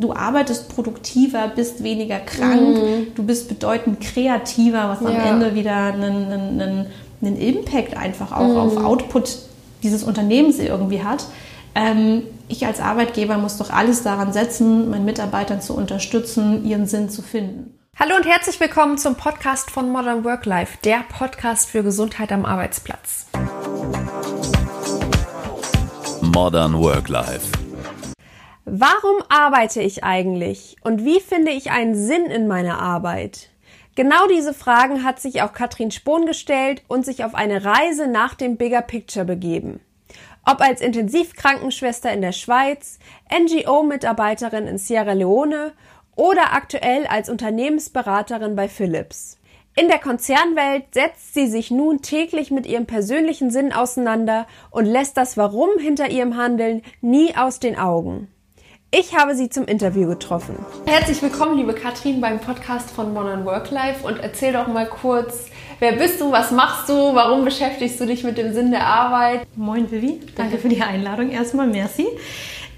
du arbeitest produktiver, bist weniger krank, mhm. du bist bedeutend kreativer, was am Ende wieder einen, einen, einen Impact einfach auch mhm. auf Output dieses Unternehmens irgendwie hat. Ähm, ich als Arbeitgeber muss doch alles daran setzen, meinen Mitarbeitern zu unterstützen, ihren Sinn zu finden. Hallo und herzlich willkommen zum Podcast von Modern Work Life, der Podcast für Gesundheit am Arbeitsplatz. Modern Work Life. Warum arbeite ich eigentlich und wie finde ich einen Sinn in meiner Arbeit? Genau diese Fragen hat sich auch Katrin Spohn gestellt und sich auf eine Reise nach dem Bigger Picture begeben. Ob als Intensivkrankenschwester in der Schweiz, NGO-Mitarbeiterin in Sierra Leone oder aktuell als Unternehmensberaterin bei Philips. In der Konzernwelt setzt sie sich nun täglich mit ihrem persönlichen Sinn auseinander und lässt das Warum hinter ihrem Handeln nie aus den Augen. Ich habe sie zum Interview getroffen. Herzlich willkommen, liebe Katrin, beim Podcast von Modern Work Life und erzähl doch mal kurz, wer bist du, was machst du, warum beschäftigst du dich mit dem Sinn der Arbeit? Moin Vivi, danke für die Einladung erstmal, merci.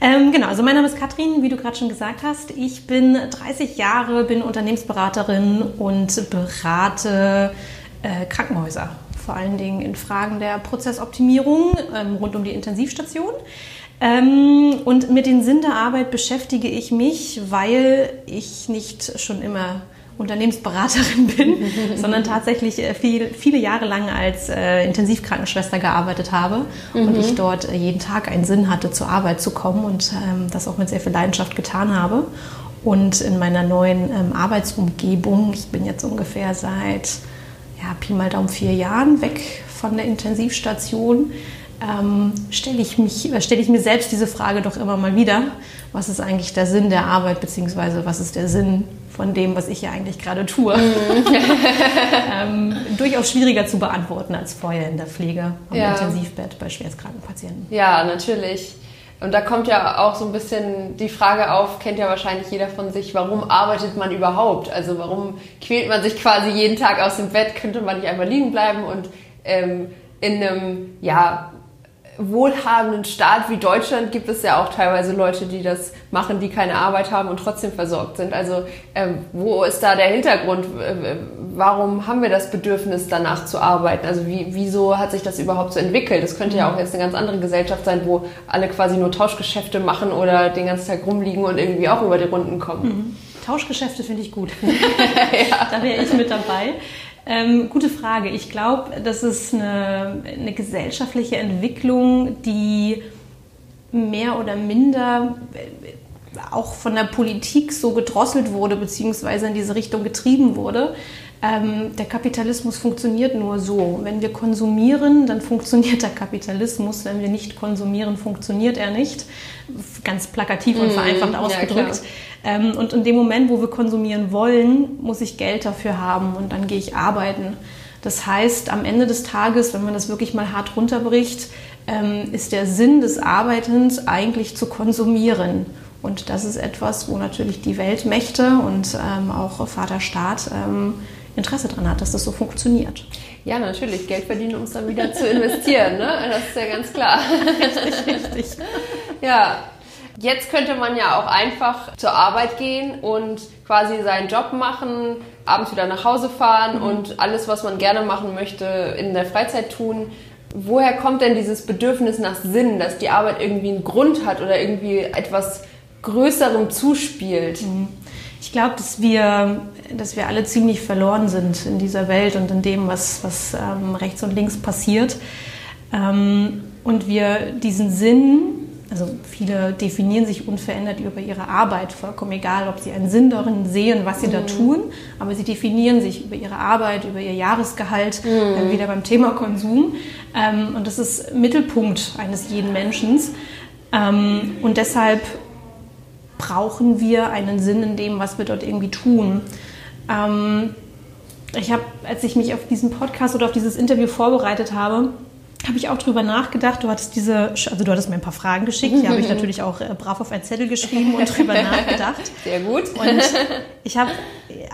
Ähm, genau, also mein Name ist Katrin, wie du gerade schon gesagt hast. Ich bin 30 Jahre, bin Unternehmensberaterin und berate äh, Krankenhäuser, vor allen Dingen in Fragen der Prozessoptimierung ähm, rund um die Intensivstation. Ähm, und mit dem Sinn der Arbeit beschäftige ich mich, weil ich nicht schon immer Unternehmensberaterin bin, sondern tatsächlich äh, viel, viele Jahre lang als äh, Intensivkrankenschwester gearbeitet habe mhm. und ich dort äh, jeden Tag einen Sinn hatte, zur Arbeit zu kommen und ähm, das auch mit sehr viel Leidenschaft getan habe. Und in meiner neuen ähm, Arbeitsumgebung, ich bin jetzt ungefähr seit ja, Pi mal Daumen vier Jahren weg von der Intensivstation, ähm, stelle ich, mich, stell ich mir selbst diese Frage doch immer mal wieder. Was ist eigentlich der Sinn der Arbeit, beziehungsweise was ist der Sinn von dem, was ich hier eigentlich gerade tue? Mhm. ähm, durchaus schwieriger zu beantworten als vorher in der Pflege am ja. Intensivbett bei schwerstkranken Patienten. Ja, natürlich. Und da kommt ja auch so ein bisschen die Frage auf, kennt ja wahrscheinlich jeder von sich, warum arbeitet man überhaupt? Also warum quält man sich quasi jeden Tag aus dem Bett? Könnte man nicht einfach liegen bleiben und ähm, in einem, ja, wohlhabenden Staat wie Deutschland gibt es ja auch teilweise Leute, die das machen, die keine Arbeit haben und trotzdem versorgt sind. Also ähm, wo ist da der Hintergrund? Warum haben wir das Bedürfnis danach zu arbeiten? Also wie, wieso hat sich das überhaupt so entwickelt? Das könnte ja auch jetzt eine ganz andere Gesellschaft sein, wo alle quasi nur Tauschgeschäfte machen oder den ganzen Tag rumliegen und irgendwie auch über die Runden kommen. Mhm. Tauschgeschäfte finde ich gut. ja. Da wäre ich mit dabei. Ähm, gute Frage. Ich glaube, das ist eine, eine gesellschaftliche Entwicklung, die mehr oder minder äh, auch von der Politik so gedrosselt wurde, beziehungsweise in diese Richtung getrieben wurde. Ähm, der Kapitalismus funktioniert nur so. Wenn wir konsumieren, dann funktioniert der Kapitalismus. Wenn wir nicht konsumieren, funktioniert er nicht. Ganz plakativ und mhm. vereinfacht ausgedrückt. Ja, ähm, und in dem Moment, wo wir konsumieren wollen, muss ich Geld dafür haben und dann gehe ich arbeiten. Das heißt, am Ende des Tages, wenn man das wirklich mal hart runterbricht, ähm, ist der Sinn des Arbeitens eigentlich zu konsumieren. Und das ist etwas, wo natürlich die Weltmächte und ähm, auch Vater Staat Interesse daran hat, dass das so funktioniert. Ja, natürlich. Geld verdienen, um es dann wieder zu investieren. Ne? Das ist ja ganz klar. Richtig, richtig. Ja, Jetzt könnte man ja auch einfach zur Arbeit gehen und quasi seinen Job machen, abends wieder nach Hause fahren mhm. und alles, was man gerne machen möchte, in der Freizeit tun. Woher kommt denn dieses Bedürfnis nach Sinn, dass die Arbeit irgendwie einen Grund hat oder irgendwie etwas Größerem zuspielt? Mhm. Ich glaube, dass wir, dass wir alle ziemlich verloren sind in dieser Welt und in dem, was, was ähm, rechts und links passiert. Ähm, und wir diesen Sinn also viele definieren sich unverändert über ihre Arbeit, vollkommen egal, ob sie einen Sinn darin sehen, was sie mhm. da tun, aber sie definieren sich über ihre Arbeit, über ihr Jahresgehalt, mhm. wieder beim Thema Konsum. Ähm, und das ist Mittelpunkt eines jeden Menschen. Ähm, und deshalb brauchen wir einen Sinn in dem, was wir dort irgendwie tun. Ähm, ich habe, als ich mich auf diesen Podcast oder auf dieses Interview vorbereitet habe, habe ich auch drüber nachgedacht. Du hattest diese, also du hattest mir ein paar Fragen geschickt, die habe ich natürlich auch äh, brav auf einen Zettel geschrieben und drüber nachgedacht. Sehr gut. Und ich habe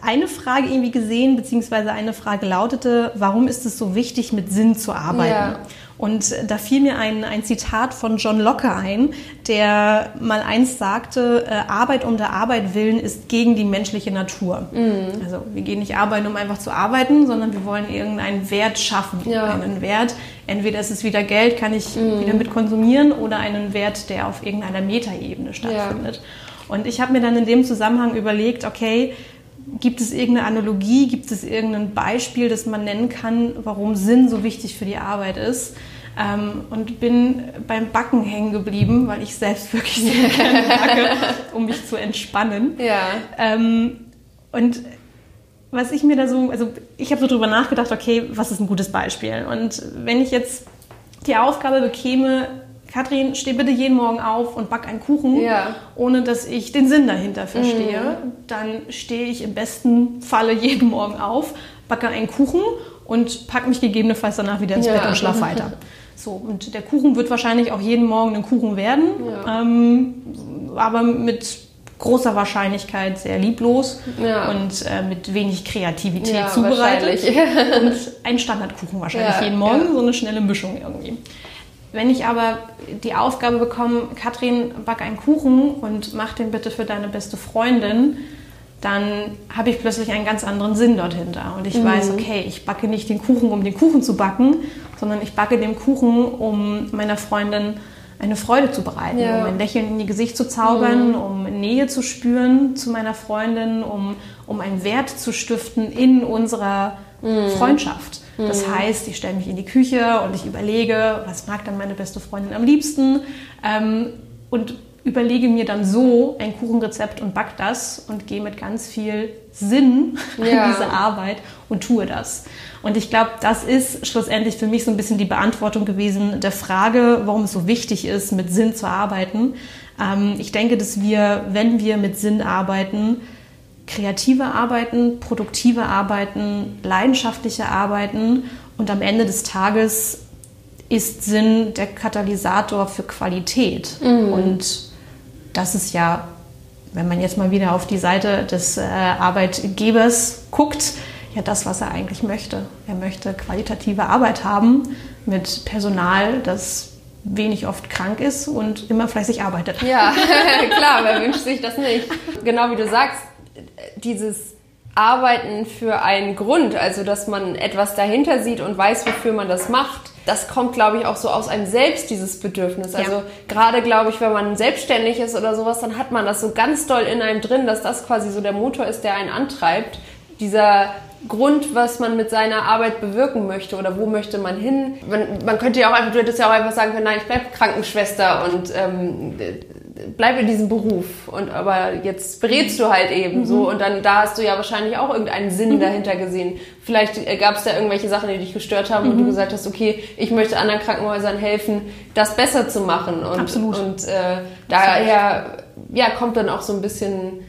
eine Frage irgendwie gesehen, beziehungsweise eine Frage lautete, warum ist es so wichtig, mit Sinn zu arbeiten? Ja. Und da fiel mir ein, ein Zitat von John Locke ein, der mal einst sagte, äh, Arbeit um der Arbeit willen ist gegen die menschliche Natur. Mhm. Also wir gehen nicht arbeiten, um einfach zu arbeiten, sondern wir wollen irgendeinen Wert schaffen. Ja. Einen Wert, entweder ist es wieder Geld, kann ich mhm. wieder mit konsumieren, oder einen Wert, der auf irgendeiner Metaebene stattfindet. Ja. Und ich habe mir dann in dem Zusammenhang überlegt, okay, Gibt es irgendeine Analogie, gibt es irgendein Beispiel, das man nennen kann, warum Sinn so wichtig für die Arbeit ist? Ähm, und bin beim Backen hängen geblieben, weil ich selbst wirklich sehr gerne backe, um mich zu entspannen. Ja. Ähm, und was ich mir da so, also ich habe so drüber nachgedacht, okay, was ist ein gutes Beispiel? Und wenn ich jetzt die Aufgabe bekäme, Katrin, steh bitte jeden Morgen auf und back einen Kuchen, ja. ohne dass ich den Sinn dahinter verstehe. Mhm. Dann stehe ich im besten Falle jeden Morgen auf, backe einen Kuchen und packe mich gegebenenfalls danach wieder ins ja. Bett und schlafe weiter. So, und der Kuchen wird wahrscheinlich auch jeden Morgen ein Kuchen werden, ja. ähm, aber mit großer Wahrscheinlichkeit sehr lieblos ja. und äh, mit wenig Kreativität ja, zubereitet. und ein Standardkuchen wahrscheinlich jeden Morgen, so eine schnelle Mischung irgendwie. Wenn ich aber die Aufgabe bekomme, Katrin, back einen Kuchen und mach den bitte für deine beste Freundin, dann habe ich plötzlich einen ganz anderen Sinn dort hinter. Und ich mhm. weiß, okay, ich backe nicht den Kuchen, um den Kuchen zu backen, sondern ich backe den Kuchen, um meiner Freundin eine Freude zu bereiten, ja. um ein Lächeln in ihr Gesicht zu zaubern, mhm. um Nähe zu spüren zu meiner Freundin, um, um einen Wert zu stiften in unserer mhm. Freundschaft. Das mhm. heißt, ich stelle mich in die Küche und ich überlege, was mag dann meine beste Freundin am liebsten ähm, und überlege mir dann so ein Kuchenrezept und back das und gehe mit ganz viel Sinn ja. an diese Arbeit und tue das. Und ich glaube, das ist schlussendlich für mich so ein bisschen die Beantwortung gewesen der Frage, warum es so wichtig ist, mit Sinn zu arbeiten. Ähm, ich denke, dass wir, wenn wir mit Sinn arbeiten, kreative Arbeiten, produktive Arbeiten, leidenschaftliche Arbeiten und am Ende des Tages ist Sinn der Katalysator für Qualität. Mhm. Und das ist ja, wenn man jetzt mal wieder auf die Seite des äh, Arbeitgebers guckt, ja das, was er eigentlich möchte. Er möchte qualitative Arbeit haben mit Personal, das wenig oft krank ist und immer fleißig arbeitet. Ja, klar, wer wünscht sich das nicht? Genau wie du sagst, dieses Arbeiten für einen Grund, also dass man etwas dahinter sieht und weiß, wofür man das macht, das kommt, glaube ich, auch so aus einem selbst, dieses Bedürfnis. Also ja. gerade, glaube ich, wenn man selbstständig ist oder sowas, dann hat man das so ganz doll in einem drin, dass das quasi so der Motor ist, der einen antreibt. Dieser Grund, was man mit seiner Arbeit bewirken möchte oder wo möchte man hin. Man, man könnte ja auch einfach, du hättest ja auch einfach sagen können, nein, ich bleibe Krankenschwester und ähm, bleib in diesem Beruf. Und aber jetzt berätst du halt eben mhm. so und dann da hast du ja wahrscheinlich auch irgendeinen Sinn mhm. dahinter gesehen. Vielleicht äh, gab es da irgendwelche Sachen, die dich gestört haben mhm. und du gesagt hast, okay, ich möchte anderen Krankenhäusern helfen, das besser zu machen. Und, Absolut. Und äh, daher ja, kommt dann auch so ein bisschen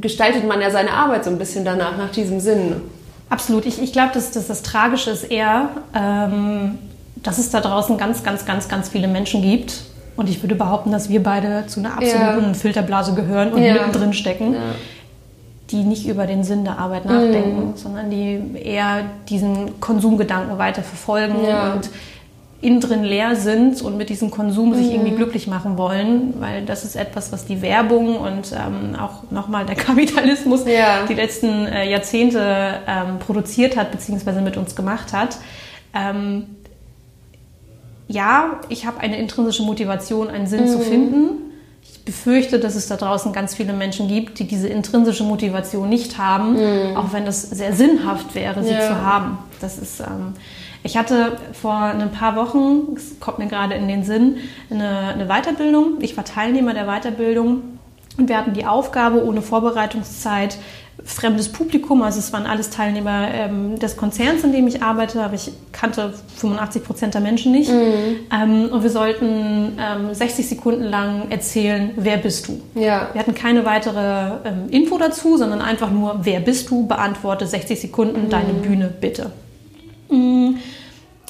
gestaltet man ja seine Arbeit so ein bisschen danach, nach diesem Sinn. Absolut. Ich, ich glaube, dass, dass das Tragische ist eher, ähm, dass es da draußen ganz, ganz, ganz, ganz viele Menschen gibt. Und ich würde behaupten, dass wir beide zu einer absoluten ja. Filterblase gehören und ja. mittendrin stecken, ja. die nicht über den Sinn der Arbeit nachdenken, mhm. sondern die eher diesen Konsumgedanken weiter verfolgen und innen drin leer sind und mit diesem Konsum sich irgendwie mhm. glücklich machen wollen, weil das ist etwas, was die Werbung und ähm, auch nochmal der Kapitalismus ja. die letzten äh, Jahrzehnte ähm, produziert hat, beziehungsweise mit uns gemacht hat. Ähm, ja, ich habe eine intrinsische Motivation, einen Sinn mhm. zu finden. Ich befürchte, dass es da draußen ganz viele Menschen gibt, die diese intrinsische Motivation nicht haben, mhm. auch wenn das sehr sinnhaft wäre, sie ja. zu haben. Das ist ähm, ich hatte vor ein paar Wochen, es kommt mir gerade in den Sinn, eine, eine Weiterbildung. Ich war Teilnehmer der Weiterbildung und wir hatten die Aufgabe, ohne Vorbereitungszeit fremdes Publikum, also es waren alles Teilnehmer ähm, des Konzerns, in dem ich arbeite, aber ich kannte 85 Prozent der Menschen nicht. Mhm. Ähm, und wir sollten ähm, 60 Sekunden lang erzählen, wer bist du? Ja. Wir hatten keine weitere ähm, Info dazu, sondern einfach nur, wer bist du? Beantworte 60 Sekunden, mhm. deine Bühne bitte. Mm.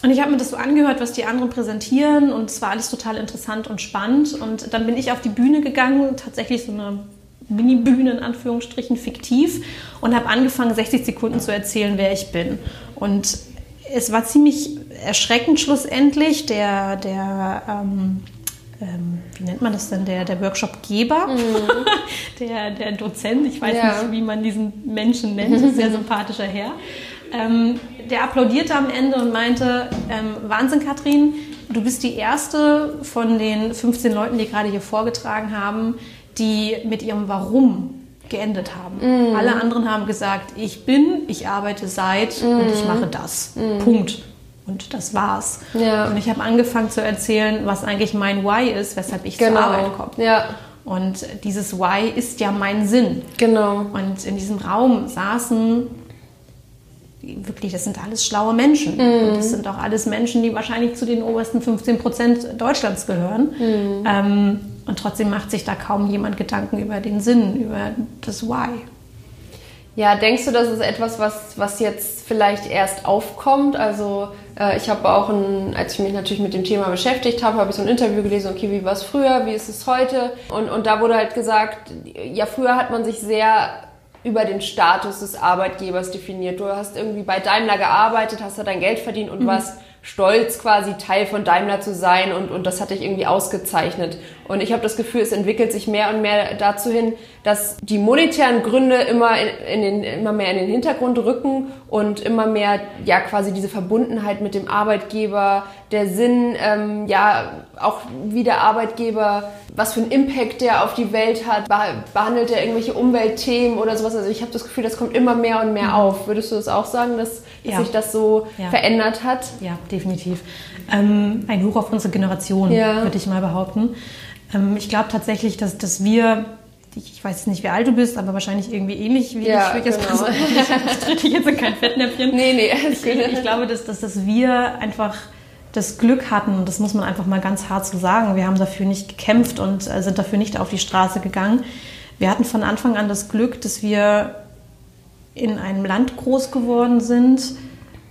Und ich habe mir das so angehört, was die anderen präsentieren und es war alles total interessant und spannend. Und dann bin ich auf die Bühne gegangen, tatsächlich so eine Mini-Bühne in Anführungsstrichen, fiktiv und habe angefangen, 60 Sekunden zu erzählen, wer ich bin. Und es war ziemlich erschreckend schlussendlich. Der, der ähm, ähm, wie nennt man das denn, der, der Workshopgeber, mhm. der, der Dozent, ich weiß ja. nicht, wie man diesen Menschen nennt, sehr sympathischer Herr. Ähm, der applaudierte am Ende und meinte, ähm, Wahnsinn, Katrin, du bist die erste von den 15 Leuten, die gerade hier vorgetragen haben, die mit ihrem Warum geendet haben. Mm. Alle anderen haben gesagt, ich bin, ich arbeite seit mm. und ich mache das. Mm. Punkt. Und das war's. Ja. Und ich habe angefangen zu erzählen, was eigentlich mein Why ist, weshalb ich genau. zur Arbeit komme. Ja. Und dieses Why ist ja mein Sinn. Genau. Und in diesem Raum saßen wirklich, das sind alles schlaue Menschen. Mm. Und das sind auch alles Menschen, die wahrscheinlich zu den obersten 15 Prozent Deutschlands gehören. Mm. Ähm, und trotzdem macht sich da kaum jemand Gedanken über den Sinn, über das Why. Ja, denkst du, das ist etwas, was, was jetzt vielleicht erst aufkommt? Also äh, ich habe auch, ein, als ich mich natürlich mit dem Thema beschäftigt habe, habe ich so ein Interview gelesen, okay, wie war es früher, wie ist es heute? Und, und da wurde halt gesagt, ja, früher hat man sich sehr über den Status des Arbeitgebers definiert. Du hast irgendwie bei Daimler gearbeitet, hast da dein Geld verdient und mhm. warst stolz, quasi Teil von Daimler zu sein und, und das hat dich irgendwie ausgezeichnet. Und ich habe das Gefühl, es entwickelt sich mehr und mehr dazu hin, dass die monetären Gründe immer, in, in den, immer mehr in den Hintergrund rücken und immer mehr ja quasi diese Verbundenheit mit dem Arbeitgeber, der Sinn, ähm, ja auch wie der Arbeitgeber, was für einen Impact der auf die Welt hat, behandelt er irgendwelche Umweltthemen oder sowas. Also ich habe das Gefühl, das kommt immer mehr und mehr mhm. auf. Würdest du das auch sagen, dass, dass ja. sich das so ja. verändert hat? Ja, definitiv. Ähm, ein Hoch auf unsere Generation, ja. würde ich mal behaupten. Ähm, ich glaube tatsächlich, dass, dass wir ich weiß nicht, wie alt du bist, aber wahrscheinlich irgendwie ähnlich wie ja, ich. Jetzt genau. ich tritt dich jetzt in kein Fettnäpfchen. Nee, nee. Ich, ich glaube, dass, dass, dass wir einfach das Glück hatten, und das muss man einfach mal ganz hart so sagen, wir haben dafür nicht gekämpft und äh, sind dafür nicht auf die Straße gegangen. Wir hatten von Anfang an das Glück, dass wir in einem Land groß geworden sind,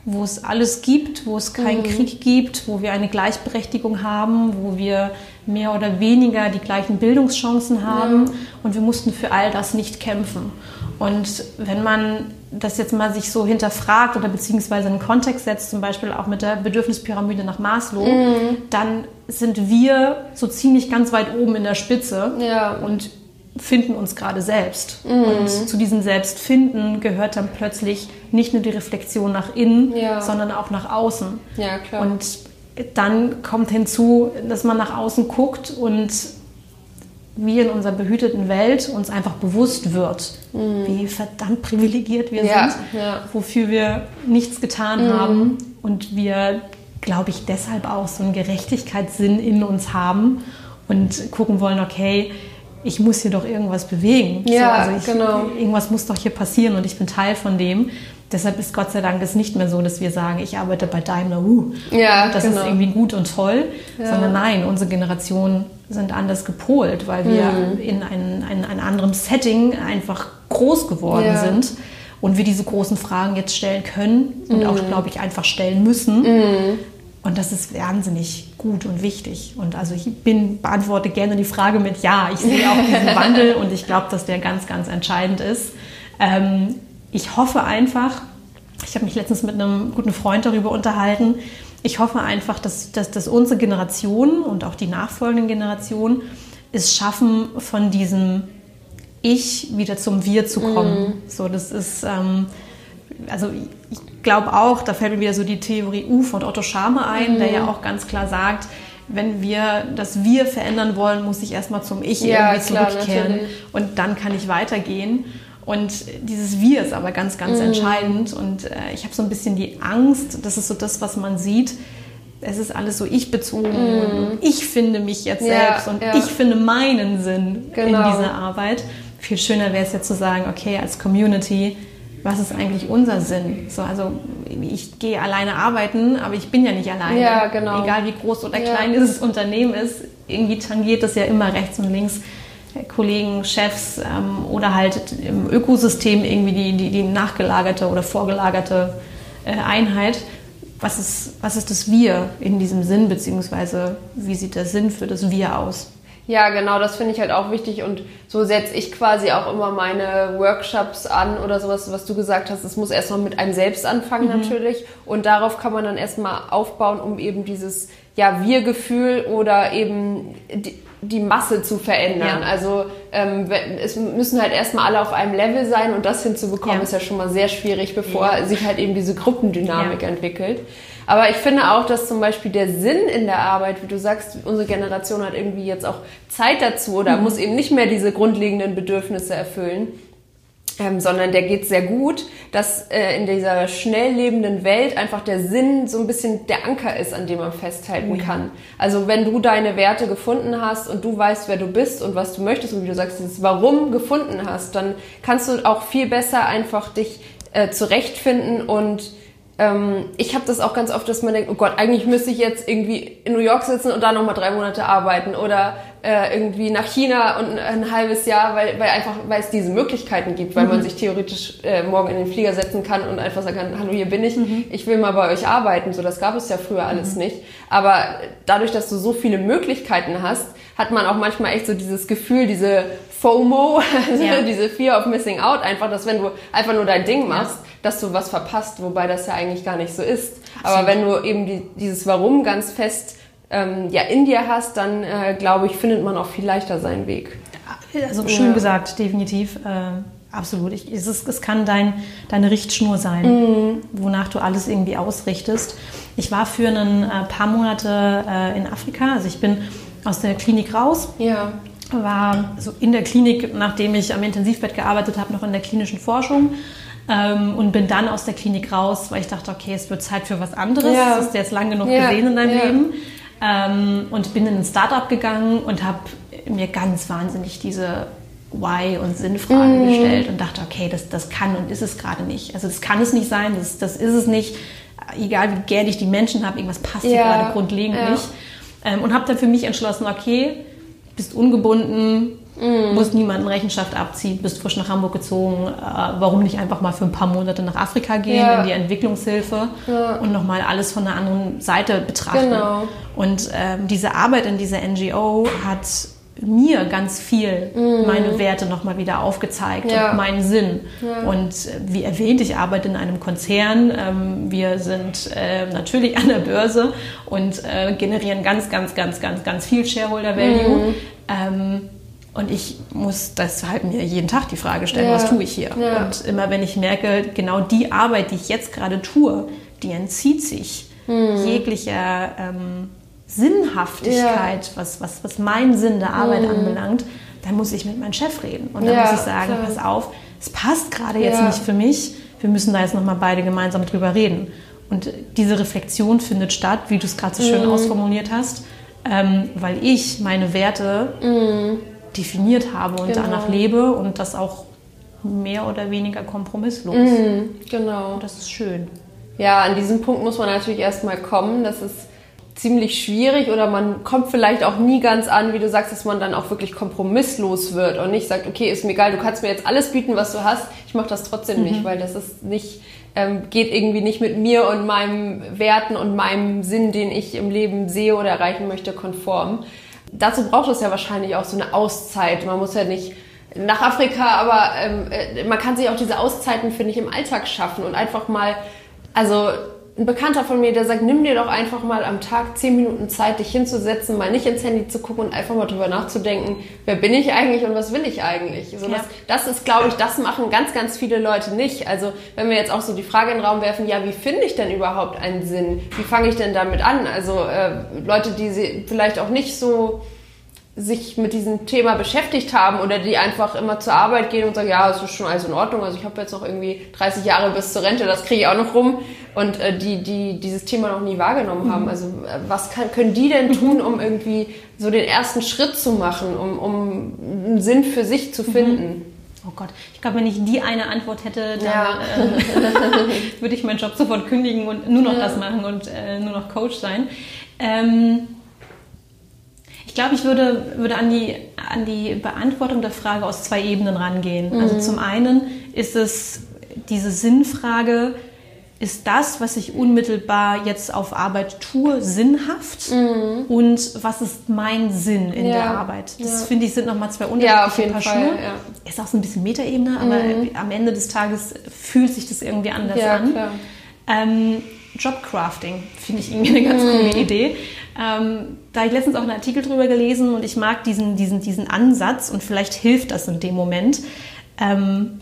wo es alles gibt, wo es keinen mhm. Krieg gibt, wo wir eine Gleichberechtigung haben, wo wir mehr oder weniger die gleichen Bildungschancen haben ja. und wir mussten für all das nicht kämpfen. Und wenn man das jetzt mal sich so hinterfragt oder beziehungsweise einen Kontext setzt, zum Beispiel auch mit der Bedürfnispyramide nach Maslow, mhm. dann sind wir so ziemlich ganz weit oben in der Spitze ja. und finden uns gerade selbst. Mhm. Und zu diesem Selbstfinden gehört dann plötzlich nicht nur die Reflexion nach innen, ja. sondern auch nach außen. Ja, klar. Und dann kommt hinzu, dass man nach außen guckt und wir in unserer behüteten Welt uns einfach bewusst wird, mhm. wie verdammt privilegiert wir ja, sind, ja. wofür wir nichts getan mhm. haben und wir, glaube ich, deshalb auch so einen Gerechtigkeitssinn in uns haben und gucken wollen, okay, ich muss hier doch irgendwas bewegen. Ja, so, also ich, genau. Irgendwas muss doch hier passieren und ich bin Teil von dem. Deshalb ist Gott sei Dank es nicht mehr so, dass wir sagen, ich arbeite bei Daimler, uh, ja, das genau. ist irgendwie gut und toll, ja. sondern nein, unsere Generation sind anders gepolt, weil wir mhm. in ein, ein, ein anderem Setting einfach groß geworden ja. sind und wir diese großen Fragen jetzt stellen können und mhm. auch, glaube ich, einfach stellen müssen. Mhm. Und das ist wahnsinnig gut und wichtig. Und also ich bin, beantworte gerne die Frage mit Ja. Ich sehe auch diesen Wandel und ich glaube, dass der ganz, ganz entscheidend ist. Ähm, ich hoffe einfach, ich habe mich letztens mit einem guten Freund darüber unterhalten, ich hoffe einfach, dass, dass, dass unsere Generation und auch die nachfolgenden Generationen es schaffen, von diesem Ich wieder zum Wir zu kommen. Mm. So, das ist, ähm, also ich glaube auch, da fällt mir wieder so die Theorie U von Otto Schame ein, mm. der ja auch ganz klar sagt, wenn wir das Wir verändern wollen, muss ich erstmal zum Ich ja, irgendwie zurückkehren klar, und dann kann ich weitergehen. Und dieses Wir ist aber ganz, ganz mm. entscheidend. Und äh, ich habe so ein bisschen die Angst, das ist so das, was man sieht. Es ist alles so ich-bezogen mm. und ich finde mich jetzt ja, selbst und ja. ich finde meinen Sinn genau. in dieser Arbeit. Viel schöner wäre es jetzt zu sagen, okay, als Community, was ist eigentlich unser Sinn? So, also ich gehe alleine arbeiten, aber ich bin ja nicht alleine. Ja, genau. Egal wie groß oder klein ja. dieses Unternehmen ist, irgendwie tangiert das ja immer rechts und links Kollegen, Chefs ähm, oder halt im Ökosystem irgendwie die, die, die nachgelagerte oder vorgelagerte äh, Einheit. Was ist, was ist das Wir in diesem Sinn, beziehungsweise wie sieht der Sinn für das Wir aus? Ja, genau, das finde ich halt auch wichtig und so setze ich quasi auch immer meine Workshops an oder sowas, was du gesagt hast. Es muss erstmal mit einem selbst anfangen mhm. natürlich und darauf kann man dann erstmal aufbauen, um eben dieses ja, Wir-Gefühl oder eben die, die Masse zu verändern. Ja. Also ähm, es müssen halt erstmal alle auf einem Level sein und das hinzubekommen ja. ist ja schon mal sehr schwierig, bevor ja. sich halt eben diese Gruppendynamik entwickelt. Aber ich finde auch, dass zum Beispiel der Sinn in der Arbeit, wie du sagst, unsere Generation hat irgendwie jetzt auch Zeit dazu oder mhm. muss eben nicht mehr diese grundlegenden Bedürfnisse erfüllen. Ähm, sondern der geht sehr gut, dass äh, in dieser schnell lebenden Welt einfach der Sinn so ein bisschen der Anker ist, an dem man festhalten mhm. kann. Also wenn du deine Werte gefunden hast und du weißt, wer du bist und was du möchtest und wie du sagst, dieses Warum gefunden hast, dann kannst du auch viel besser einfach dich äh, zurechtfinden und ähm, ich habe das auch ganz oft, dass man denkt, oh Gott, eigentlich müsste ich jetzt irgendwie in New York sitzen und da nochmal drei Monate arbeiten oder äh, irgendwie nach China und ein halbes Jahr, weil, weil einfach, weil es diese Möglichkeiten gibt, weil mhm. man sich theoretisch äh, morgen in den Flieger setzen kann und einfach sagen kann, hallo, hier bin ich, mhm. ich will mal bei euch arbeiten. So, das gab es ja früher alles mhm. nicht. Aber dadurch, dass du so viele Möglichkeiten hast, hat man auch manchmal echt so dieses Gefühl, diese FOMO, also ja. diese Fear of Missing Out, einfach, dass wenn du einfach nur dein Ding machst, ja. dass du was verpasst, wobei das ja eigentlich gar nicht so ist. Absolut. Aber wenn du eben die, dieses Warum ganz fest ähm, ja, in dir hast, dann äh, glaube ich, findet man auch viel leichter seinen Weg. Also schön ja. gesagt, definitiv. Äh, absolut. Ich, es, ist, es kann dein, deine Richtschnur sein, mhm. wonach du alles irgendwie ausrichtest. Ich war für ein äh, paar Monate äh, in Afrika. Also ich bin aus der Klinik raus. Ja. War so in der Klinik, nachdem ich am Intensivbett gearbeitet habe, noch in der klinischen Forschung. Ähm, und bin dann aus der Klinik raus, weil ich dachte, okay, es wird Zeit für was anderes. Ja. Das hast du jetzt lang genug ja. gesehen in deinem ja. Leben. Ähm, und bin in ein Startup gegangen und habe mir ganz wahnsinnig diese Why- und Sinnfragen mm. gestellt und dachte, okay, das, das kann und ist es gerade nicht. Also das kann es nicht sein, das, das ist es nicht. Egal wie gern ich die Menschen habe, irgendwas passt ja. hier gerade grundlegend ja. nicht. Ähm, und habe dann für mich entschlossen, okay, bist ungebunden, mm. musst niemanden Rechenschaft abziehen, bist frisch nach Hamburg gezogen. Äh, warum nicht einfach mal für ein paar Monate nach Afrika gehen, ja. in die Entwicklungshilfe ja. und nochmal alles von der anderen Seite betrachten. Genau. Und ähm, diese Arbeit in dieser NGO hat mir ganz viel mhm. meine Werte nochmal wieder aufgezeigt ja. und meinen Sinn. Ja. Und äh, wie erwähnt, ich arbeite in einem Konzern. Ähm, wir sind äh, natürlich an der Börse und äh, generieren ganz, ganz, ganz, ganz, ganz viel Shareholder Value. Mhm. Und ich muss deshalb mir jeden Tag die Frage stellen, ja. was tue ich hier? Ja. Und immer wenn ich merke, genau die Arbeit, die ich jetzt gerade tue, die entzieht sich mhm. jeglicher ähm, Sinnhaftigkeit, ja. was, was, was meinen Sinn der Arbeit mhm. anbelangt, dann muss ich mit meinem Chef reden. Und dann muss ich sagen, klar. pass auf, es passt gerade jetzt nicht für mich. Wir müssen da jetzt nochmal beide gemeinsam drüber reden. Und diese Reflexion findet statt, wie du es gerade so schön mhm. ausformuliert hast, ähm, weil ich meine Werte mhm definiert habe und genau. danach lebe und das auch mehr oder weniger kompromisslos. Mhm, genau. Und das ist schön. Ja, an diesem Punkt muss man natürlich erstmal kommen. Das ist ziemlich schwierig oder man kommt vielleicht auch nie ganz an, wie du sagst, dass man dann auch wirklich kompromisslos wird und nicht sagt, okay, ist mir egal, du kannst mir jetzt alles bieten, was du hast, ich mache das trotzdem mhm. nicht, weil das ist nicht, ähm, geht irgendwie nicht mit mir und meinem Werten und meinem Sinn, den ich im Leben sehe oder erreichen möchte, konform. Dazu braucht es ja wahrscheinlich auch so eine Auszeit. Man muss ja nicht nach Afrika, aber ähm, äh, man kann sich auch diese Auszeiten, finde ich, im Alltag schaffen und einfach mal, also ein Bekannter von mir, der sagt, nimm dir doch einfach mal am Tag zehn Minuten Zeit, dich hinzusetzen, mal nicht ins Handy zu gucken und einfach mal drüber nachzudenken, wer bin ich eigentlich und was will ich eigentlich? So, ja. das, das ist, glaube ich, das machen ganz, ganz viele Leute nicht. Also wenn wir jetzt auch so die Frage in den Raum werfen, ja, wie finde ich denn überhaupt einen Sinn? Wie fange ich denn damit an? Also äh, Leute, die vielleicht auch nicht so sich mit diesem Thema beschäftigt haben oder die einfach immer zur Arbeit gehen und sagen, ja, es ist schon alles in Ordnung, also ich habe jetzt noch irgendwie 30 Jahre bis zur Rente, das kriege ich auch noch rum und äh, die, die dieses Thema noch nie wahrgenommen mhm. haben. Also äh, was kann, können die denn tun, um irgendwie so den ersten Schritt zu machen, um, um einen Sinn für sich zu mhm. finden? Oh Gott, ich glaube, wenn ich die eine Antwort hätte, dann ja. äh, würde ich meinen Job sofort kündigen und nur noch ja. das machen und äh, nur noch Coach sein. Ähm, ich glaube, ich würde, würde an, die, an die Beantwortung der Frage aus zwei Ebenen rangehen. Also mhm. Also zum einen ist es diese Sinnfrage, ist das, was ich unmittelbar jetzt auf Arbeit tue, sinnhaft? Mhm. Und was ist mein Sinn in Ja. der Arbeit? Das Ja. finde ich sind nochmal zwei Ja, unterschiedliche jeden Paar Fall, Schuhe. ja. Ist auch so ein bisschen Metaebene, aber am Ende des Tages fühlt sich das irgendwie anders Ja, an. Ähm, Jobcrafting finde ich irgendwie eine ganz Mhm. coole Idee. Ähm, da habe ich letztens auch einen Artikel drüber gelesen und ich mag diesen, diesen, diesen Ansatz und vielleicht hilft das in dem Moment. Ähm,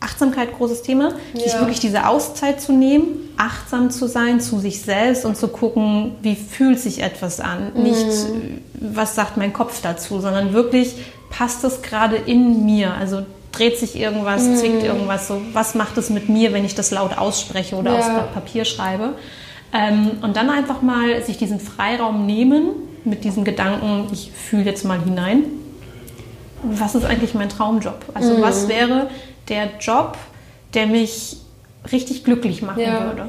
Achtsamkeit, großes Thema. Sich Ja. wirklich diese Auszeit zu nehmen, achtsam zu sein zu sich selbst und zu gucken, wie fühlt sich etwas an. Nicht, Mhm. was sagt mein Kopf dazu, sondern wirklich, passt es gerade in mir? Also dreht sich irgendwas, Mhm. zwickt irgendwas so. Was macht es mit mir, wenn ich das laut ausspreche oder Ja. aufs Blatt Papier schreibe? Ähm, und dann einfach mal sich diesen Freiraum nehmen mit diesem Gedanken, ich fühle jetzt mal hinein was ist eigentlich mein Traumjob? Also Mhm. was wäre der Job, der mich richtig glücklich machen Ja. würde?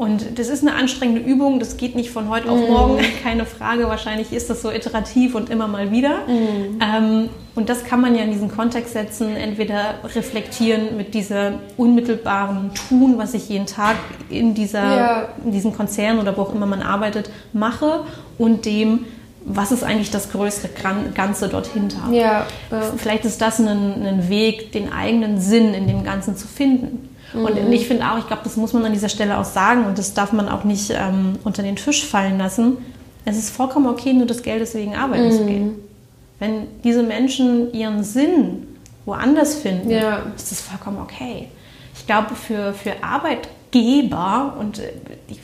Und das ist eine anstrengende Übung, das geht nicht von heute auf Mhm. morgen, keine Frage. Wahrscheinlich ist das so iterativ und immer mal wieder. Mhm. Ähm, und das kann man ja in diesen Kontext setzen, entweder reflektieren mit dieser unmittelbaren Tun, was ich jeden Tag in, dieser, Ja. in diesem Konzern oder wo auch immer man arbeitet, mache und dem, was ist eigentlich das größte Gran- Ganze dort hinter. Ja, ja. Vielleicht ist das ein, ein Weg, den eigenen Sinn in dem Ganzen zu finden. Und ich finde auch, ich glaube, das muss man an dieser Stelle auch sagen und das darf man auch nicht ähm, unter den Tisch fallen lassen. Es ist vollkommen okay, nur des Geldes wegen arbeiten zu gehen. Wenn diese Menschen ihren Sinn woanders finden, Ja. ist das vollkommen okay. Ich glaube, für, für Arbeitgeber und äh, ich,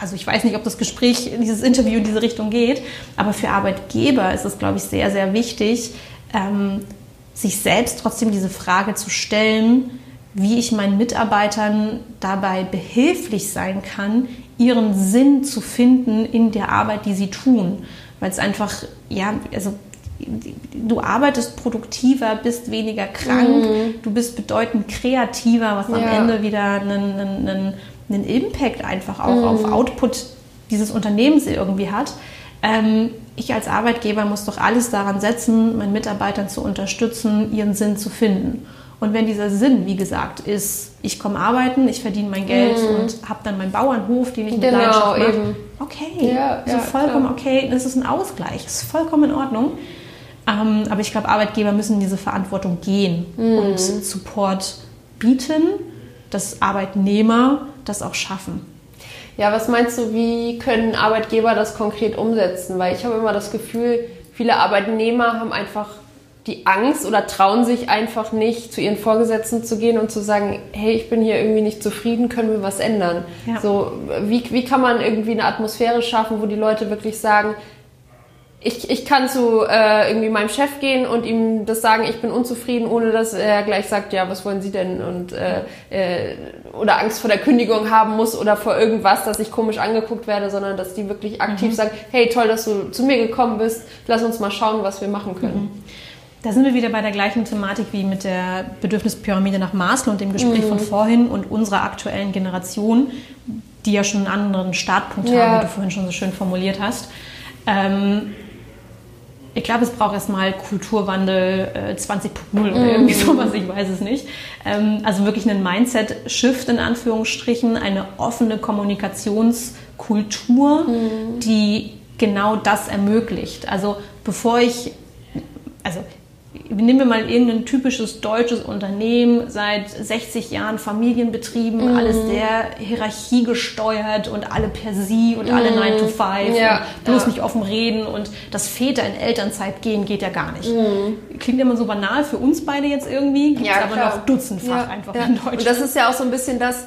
also ich weiß nicht, ob das Gespräch, dieses Interview in diese Richtung geht, aber für Arbeitgeber ist es, glaube ich, sehr, sehr wichtig, ähm, sich selbst trotzdem diese Frage zu stellen, wie ich meinen Mitarbeitern dabei behilflich sein kann, ihren Sinn zu finden in der Arbeit, die sie tun. Weil es einfach, ja, also du arbeitest produktiver, bist weniger krank, du bist bedeutend kreativer, was am Ja. Ende wieder einen, einen, einen, Impact einfach auch auf Output dieses Unternehmens irgendwie hat. Ähm, ich als Arbeitgeber muss doch alles daran setzen, meinen Mitarbeitern zu unterstützen, ihren Sinn zu finden. Und wenn dieser Sinn, wie gesagt, ist, ich komme arbeiten, ich verdiene mein Geld und habe dann meinen Bauernhof, den ich mit Genau, Leidenschaft mache. eben. Okay, Ja, also ja, vollkommen klar. okay. Das ist ein Ausgleich, das ist vollkommen in Ordnung. Ähm, aber ich glaube, Arbeitgeber müssen diese Verantwortung gehen Mhm. und Support bieten, dass Arbeitnehmer das auch schaffen. Ja, was meinst du, wie können Arbeitgeber das konkret umsetzen? Weil ich habe immer das Gefühl, viele Arbeitnehmer haben einfach die Angst oder trauen sich einfach nicht, zu ihren Vorgesetzten zu gehen und zu sagen, hey, ich bin hier irgendwie nicht zufrieden, können wir was ändern? Ja. So, wie, wie kann man irgendwie eine Atmosphäre schaffen, wo die Leute wirklich sagen, ich, ich kann zu äh, irgendwie meinem Chef gehen und ihm das sagen, ich bin unzufrieden, ohne dass er gleich sagt, ja, was wollen Sie denn? Und äh, äh, oder Angst vor der Kündigung haben muss oder vor irgendwas, dass ich komisch angeguckt werde, sondern dass die wirklich aktiv sagen, hey, toll, dass du zu mir gekommen bist, lass uns mal schauen, was wir machen können. Da sind wir wieder bei der gleichen Thematik wie mit der Bedürfnispyramide nach Maslow und dem Gespräch von vorhin und unserer aktuellen Generation, die ja schon einen anderen Startpunkt Ja. haben, wie du vorhin schon so schön formuliert hast. Ähm, ich glaube, es braucht erstmal Kulturwandel äh, 20.0 oder irgendwie sowas, ich weiß es nicht. Ähm, also wirklich einen Mindset-Shift in Anführungsstrichen, eine offene Kommunikationskultur, die genau das ermöglicht. Also bevor ich, nehmen wir mal irgendein typisches deutsches Unternehmen, seit 60 Jahren Familienbetrieben, alles sehr hierarchiegesteuert und alle per Sie und alle 9 to 5 Ja, und bloß ja. nicht offen reden und dass Väter in Elternzeit gehen, geht ja gar nicht. Klingt immer so banal für uns beide jetzt irgendwie, gibt aber klar. noch dutzendfach einfach in Deutschland. Und das ist ja auch so ein bisschen das,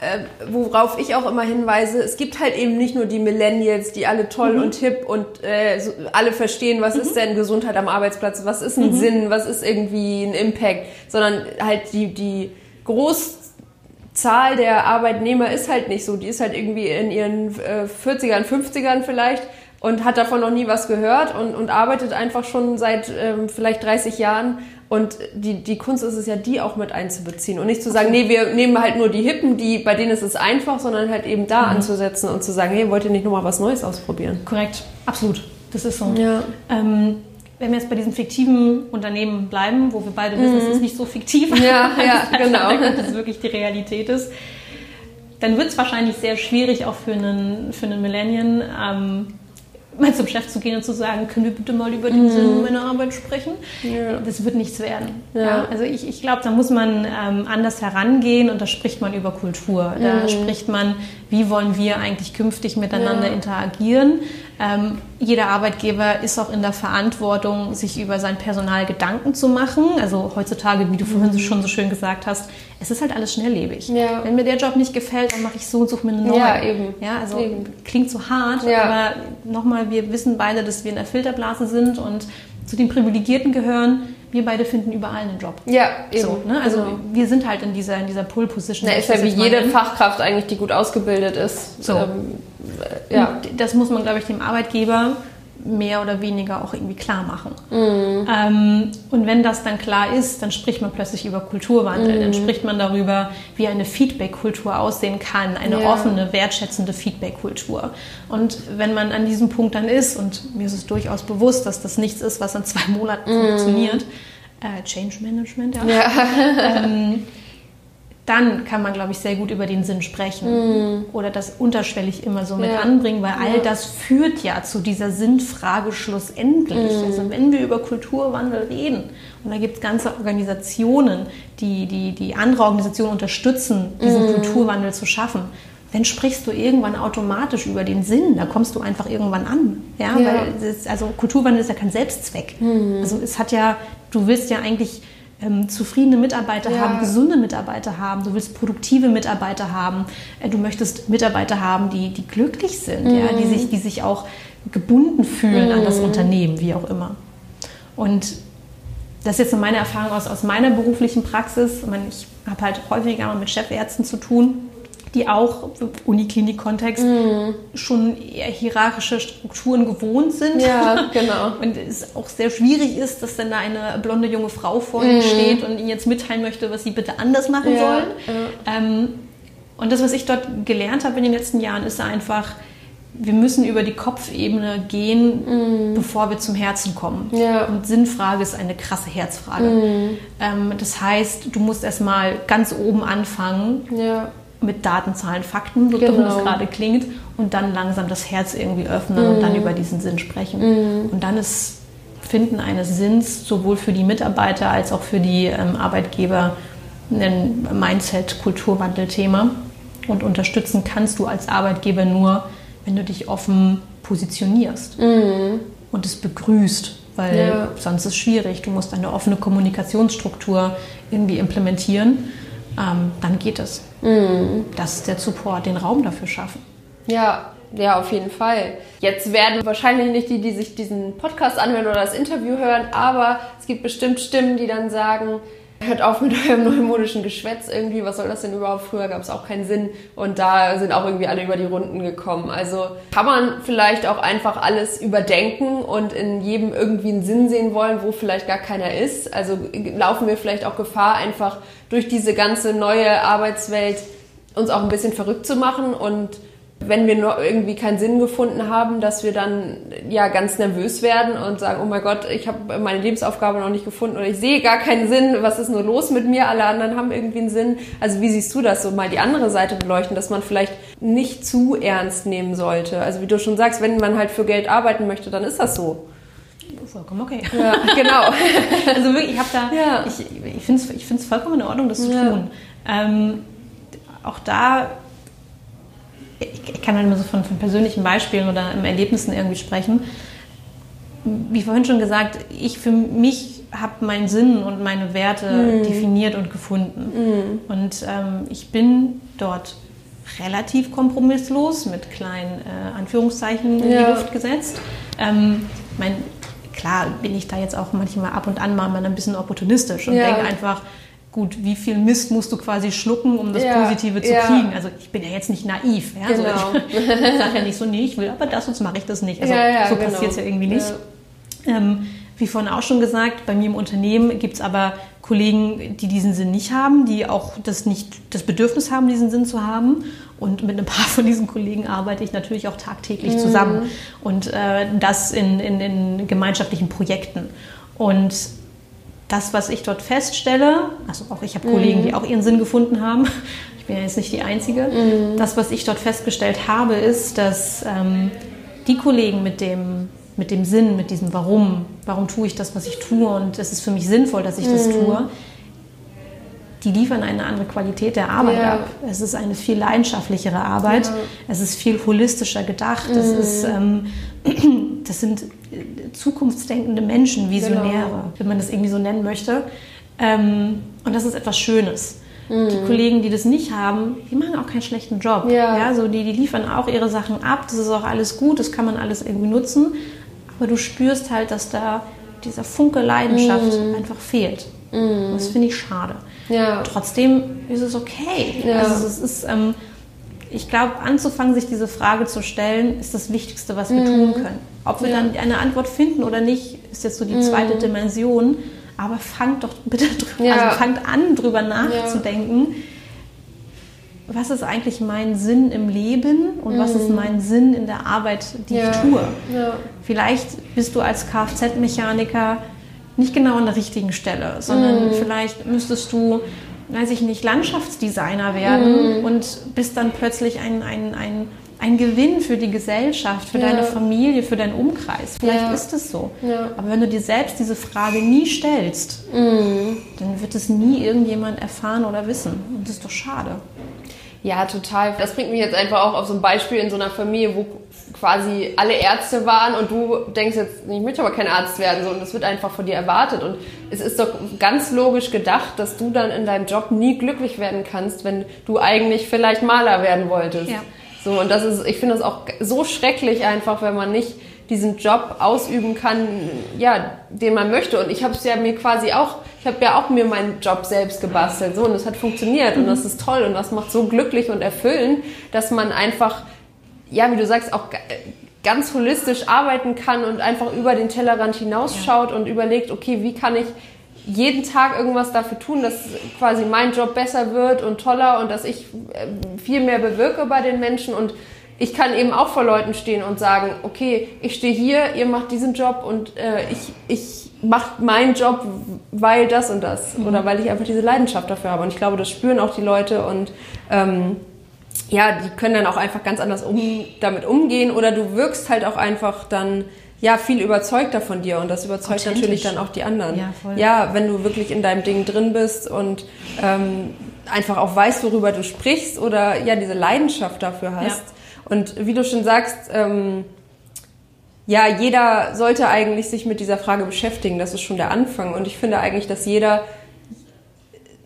äh, worauf ich auch immer hinweise. Es gibt halt eben nicht nur die Millennials, die alle toll und hip und äh, so, alle verstehen, was ist denn Gesundheit am Arbeitsplatz, was ist ein Sinn, was ist irgendwie ein Impact, sondern halt die, die Großzahl der Arbeitnehmer ist halt nicht so. Die ist halt irgendwie in ihren äh, 40ern, 50ern vielleicht und hat davon noch nie was gehört und, und arbeitet einfach schon seit ähm, vielleicht 30 Jahren. Und die, die Kunst ist es ja, die auch mit einzubeziehen und nicht zu sagen, nee, wir nehmen halt nur die Hippen, die, bei denen ist es einfach, sondern halt eben da anzusetzen und zu sagen, hey, wollt ihr nicht nochmal was Neues ausprobieren? Korrekt, absolut. Das ist so. Ja. Ähm, wenn wir jetzt bei diesem fiktiven Unternehmen bleiben, wo wir beide wissen, es ist nicht so fiktiv, Mhm. Ja, ja, genau. dass es wirklich die Realität ist. dann wird es wahrscheinlich sehr schwierig auch für einen, für einen Millennium, ähm, mal zum Chef zu gehen und zu sagen, können wir bitte mal über den Sinn meiner Arbeit sprechen? Ja. Das wird nichts werden. Ja. Ja. also ich, ich glaube, da muss man ähm, anders herangehen und da spricht man über Kultur. Da spricht man, wie wollen wir eigentlich künftig miteinander interagieren. Ähm, jeder Arbeitgeber ist auch in der Verantwortung, sich über sein Personal Gedanken zu machen. Also heutzutage, wie du vorhin schon so schön gesagt hast, es ist halt alles schnelllebig. Ja. Wenn mir der Job nicht gefällt, dann mache ich so und suche mir einen neuen. Ja, eben. Ja, also Eben. klingt so hart, Ja. aber nochmal, wir wissen beide, dass wir in der Filterblase sind und zu den Privilegierten gehören. Wir beide finden überall einen Job. Ja, eben. So, ne? Also Genau. wir sind halt in dieser, in dieser Pull-Position. Na, ist ja wie jede. Fachkraft eigentlich, die gut ausgebildet ist. So. Ähm, äh, ja. Das muss man, glaube ich, dem Arbeitgeber mehr oder weniger auch irgendwie klar machen. Mhm. Ähm, und wenn das dann klar ist, dann spricht man plötzlich über Kulturwandel. Mhm. Dann spricht man darüber, wie eine Feedback-Kultur aussehen kann, eine Ja. offene, wertschätzende Feedback-Kultur. Und wenn man an diesem Punkt dann ist, und mir ist es durchaus bewusst, dass das nichts ist, was in zwei Monaten funktioniert, äh, Change Management, ja. Mhm. Ja. ähm, dann kann man, glaube ich, sehr gut über den Sinn sprechen oder das unterschwellig immer so mit. Ja. anbringen, weil all Ja. das führt ja zu dieser Sinnfrage schlussendlich. Mhm. Also wenn wir über Kulturwandel reden und da gibt es ganze Organisationen, die, die, die andere Organisationen unterstützen, diesen Mhm. Kulturwandel zu schaffen, dann sprichst du irgendwann automatisch über den Sinn. Da kommst du einfach irgendwann an. Ja, Ja. weil ist, also Kulturwandel ist ja kein Selbstzweck. Also es hat ja, du willst ja eigentlich ähm, zufriedene Mitarbeiter Ja. haben, gesunde Mitarbeiter haben, du willst produktive Mitarbeiter haben, äh, du möchtest Mitarbeiter haben, die, die glücklich sind, ja, die, sich, die sich auch gebunden fühlen an das Unternehmen, wie auch immer. Und das ist jetzt so meine Erfahrung aus, aus meiner beruflichen Praxis. Ich, meine, ich habe halt häufiger mal mit Chefärzten zu tun, die auch im Uniklinik-Kontext schon eher hierarchische Strukturen gewohnt sind. Ja, genau. Und es auch sehr schwierig ist, dass dann da eine blonde junge Frau vor ihnen steht und ihnen jetzt mitteilen möchte, was sie bitte anders machen Ja, sollen. Ähm, und das, was ich dort gelernt habe in den letzten Jahren, ist einfach, wir müssen über die Kopfebene gehen, bevor wir zum Herzen kommen. Ja. Und Sinnfrage ist eine krasse Herzfrage. Ähm, das heißt, du musst erstmal ganz oben anfangen Ja. Mit Daten, Zahlen, Fakten, so Genau. dumm das gerade klingt, und dann langsam das Herz irgendwie öffnen und Mhm. dann über diesen Sinn sprechen. Und dann ist Finden eines Sinns sowohl für die Mitarbeiter als auch für die ähm, Arbeitgeber ein Mindset-Kulturwandel-Thema. Und unterstützen kannst du als Arbeitgeber nur, wenn du dich offen positionierst und es begrüßt, weil Ja. sonst ist es schwierig. Du musst eine offene Kommunikationsstruktur irgendwie implementieren. Ähm, dann geht es. Das ist der Support, den Raum dafür schaffen. Ja, ja, auf jeden Fall. Jetzt werden wahrscheinlich nicht die, die sich diesen Podcast anhören oder das Interview hören, aber es gibt bestimmt Stimmen, die dann sagen, hört auf mit eurem neumodischen Geschwätz irgendwie, was soll das denn überhaupt? Früher gab es auch keinen Sinn und da sind auch irgendwie alle über die Runden gekommen. Also kann man vielleicht auch einfach alles überdenken und in jedem irgendwie einen Sinn sehen wollen, wo vielleicht gar keiner ist. Also laufen wir vielleicht auch Gefahr, einfach durch diese ganze neue Arbeitswelt uns auch ein bisschen verrückt zu machen und wenn wir nur irgendwie keinen Sinn gefunden haben, dass wir dann ja ganz nervös werden und sagen, oh mein Gott, ich habe meine Lebensaufgabe noch nicht gefunden oder ich sehe gar keinen Sinn, was ist nur los mit mir, alle anderen haben irgendwie einen Sinn. Also wie siehst du das so mal die andere Seite beleuchten, dass man vielleicht nicht zu ernst nehmen sollte? Also wie du schon sagst, wenn man halt für Geld arbeiten möchte, dann ist das so. Vollkommen okay. Ja, genau. Also wirklich, ich habe da, Ja. ich, ich finde es ich find's vollkommen in Ordnung, das zu Ja. tun. Ähm, auch da, ich, ich kann halt immer so von, von persönlichen Beispielen oder Erlebnissen irgendwie sprechen. Wie vorhin schon gesagt, ich für mich habe meinen Sinn und meine Werte Mhm. definiert und gefunden. Und ähm, ich bin dort relativ kompromisslos mit kleinen äh, Anführungszeichen in Ja. die Luft gesetzt. Ähm, mein, klar bin ich da jetzt auch manchmal ab und an mal ein bisschen opportunistisch und Ja. denke einfach, gut, wie viel Mist musst du quasi schlucken, um das Ja, Positive zu ja. kriegen? Also ich bin ja jetzt nicht naiv. Ja? Genau. Also ich, ich sage ja nicht so, nee, ich will aber das, sonst mache ich das nicht. Also Ja, so genau. passiert es ja irgendwie nicht. Ähm, wie vorhin auch schon gesagt, bei mir im Unternehmen gibt es aber Kollegen, die diesen Sinn nicht haben, die auch das nicht das Bedürfnis haben, diesen Sinn zu haben. Und mit ein paar von diesen Kollegen arbeite ich natürlich auch tagtäglich zusammen. Und äh, das in, in, in gemeinschaftlichen Projekten. Und das, was ich dort feststelle, also auch ich habe Kollegen, die auch ihren Sinn gefunden haben, ich bin ja jetzt nicht die Einzige, das, was ich dort festgestellt habe, ist, dass ähm, die Kollegen mit dem, mit dem Sinn, mit diesem Warum, warum tue ich das, was ich tue und es ist für mich sinnvoll, dass ich das tue, die liefern eine andere Qualität der Arbeit Ja. ab. Es ist eine viel leidenschaftlichere Arbeit. Es ist viel holistischer gedacht. Es Mhm. ist, ähm, das sind äh, zukunftsdenkende Menschen, Visionäre, Genau. wenn man das irgendwie so nennen möchte. Ähm, und das ist etwas Schönes. Mhm. Die Kollegen, die das nicht haben, die machen auch keinen schlechten Job. Ja. so die, die liefern auch ihre Sachen ab. Das ist auch alles gut. Das kann man alles irgendwie nutzen. Aber du spürst halt, dass da dieser Funke Leidenschaft Mhm. einfach fehlt. Und Das finde ich schade. Ja. Trotzdem ist es okay. Ja. Also es ist, ähm, ich glaube, anzufangen, sich diese Frage zu stellen, ist das Wichtigste, was wir Mhm. tun können. Ob wir dann eine Antwort finden oder nicht, ist jetzt so die zweite Dimension. Aber fangt doch bitte drüber, Ja. also fangt an, drüber nachzudenken. Was ist eigentlich mein Sinn im Leben und was ist mein Sinn in der Arbeit, die Mhm. Ja. ich tue? Ja. Vielleicht bist du als Kfz-Mechaniker nicht genau an der richtigen Stelle, sondern vielleicht müsstest du, weiß ich nicht, Landschaftsdesigner werden und bist dann plötzlich ein, ein, ein, ein Gewinn für die Gesellschaft, für Ja. deine Familie, für deinen Umkreis. Vielleicht Ja. ist es so. Ja. Aber wenn du dir selbst diese Frage nie stellst, dann wird es nie irgendjemand erfahren oder wissen. Und das ist doch schade. Ja, total. Das bringt mich jetzt einfach auch auf so ein Beispiel in so einer Familie, wo quasi alle Ärzte waren und du denkst jetzt, ich möchte aber kein Arzt werden, so, und das wird einfach von dir erwartet. Und es ist doch ganz logisch gedacht, dass du dann in deinem Job nie glücklich werden kannst, wenn du eigentlich vielleicht Maler werden wolltest. Ja. So, und das ist, ich finde das auch so schrecklich einfach, wenn man nicht diesen Job ausüben kann, ja, den man möchte. Und ich habe es ja mir quasi auch, ich habe ja auch mir meinen Job selbst gebastelt, so, und es hat funktioniert und das ist toll und das macht so glücklich und erfüllend, dass man einfach, ja, wie du sagst, auch ga- ganz holistisch arbeiten kann und einfach über den Tellerrand hinausschaut und überlegt, okay, wie kann ich jeden Tag irgendwas dafür tun, dass quasi mein Job besser wird und toller und dass ich äh, viel mehr bewirke bei den Menschen. Und ich kann eben auch vor Leuten stehen und sagen, okay, ich stehe hier, ihr macht diesen Job und äh, ich, ich mache meinen Job, weil das und das oder weil ich einfach diese Leidenschaft dafür habe. Und ich glaube, das spüren auch die Leute und ähm, ja, die können dann auch einfach ganz anders um, damit umgehen oder du wirkst halt auch einfach dann ja viel überzeugter von dir und das überzeugt natürlich dann auch die anderen. Ja, voll. ja, wenn du wirklich in deinem Ding drin bist und ähm, einfach auch weißt, worüber du sprichst oder ja diese Leidenschaft dafür hast. Und wie du schon sagst, ähm, ja, jeder sollte eigentlich sich mit dieser Frage beschäftigen. Das ist schon der Anfang. Und ich finde eigentlich, dass jeder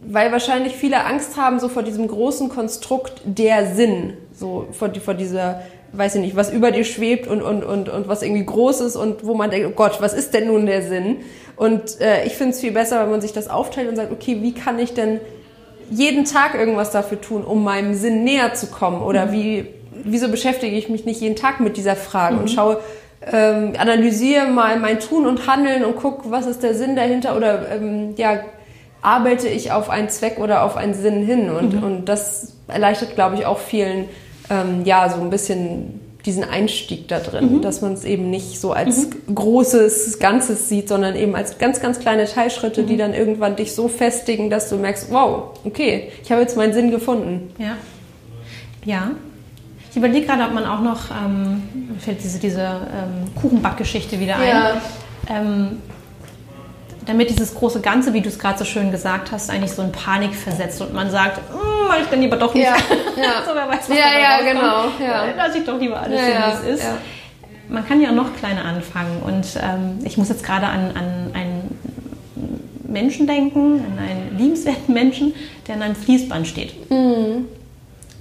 weil wahrscheinlich viele Angst haben so vor diesem großen Konstrukt der Sinn, so vor, vor dieser, weiß ich nicht, was über dir schwebt und, und, und, und was irgendwie groß ist und wo man denkt, oh Gott, was ist denn nun der Sinn? Und äh, ich finde es viel besser, wenn man sich das aufteilt und sagt, okay, wie kann ich denn jeden Tag irgendwas dafür tun, um meinem Sinn näher zu kommen? Oder wie, wieso beschäftige ich mich nicht jeden Tag mit dieser Frage und schaue, ähm, analysiere mal mein Tun und Handeln und gucke, was ist der Sinn dahinter oder ähm, ja, arbeite ich auf einen Zweck oder auf einen Sinn hin und, und das erleichtert, glaube ich, auch vielen ähm, ja so ein bisschen diesen Einstieg da drin, dass man es eben nicht so als großes Ganzes sieht, sondern eben als ganz, ganz kleine Teilschritte, die dann irgendwann dich so festigen, dass du merkst, wow, okay, ich habe jetzt meinen Sinn gefunden. Ja. Ja. Ich überlege gerade, ob man auch noch, ähm, fällt diese, diese ähm, Kuchenbackgeschichte wieder ein. Ja. Ähm, damit dieses große Ganze, wie du es gerade so schön gesagt hast, eigentlich so in Panik versetzt und man sagt, "Hm, mach ich dann lieber doch nicht. Ja, ja. so, wer weiß, was Ja, ja, genau, ja. Lass ich doch lieber alles Ja, so, wie es ist. Man kann ja noch kleiner anfangen und ähm, ich muss jetzt gerade an, an einen Menschen denken, an einen liebenswerten Menschen, der an einem Fließband steht. Mhm.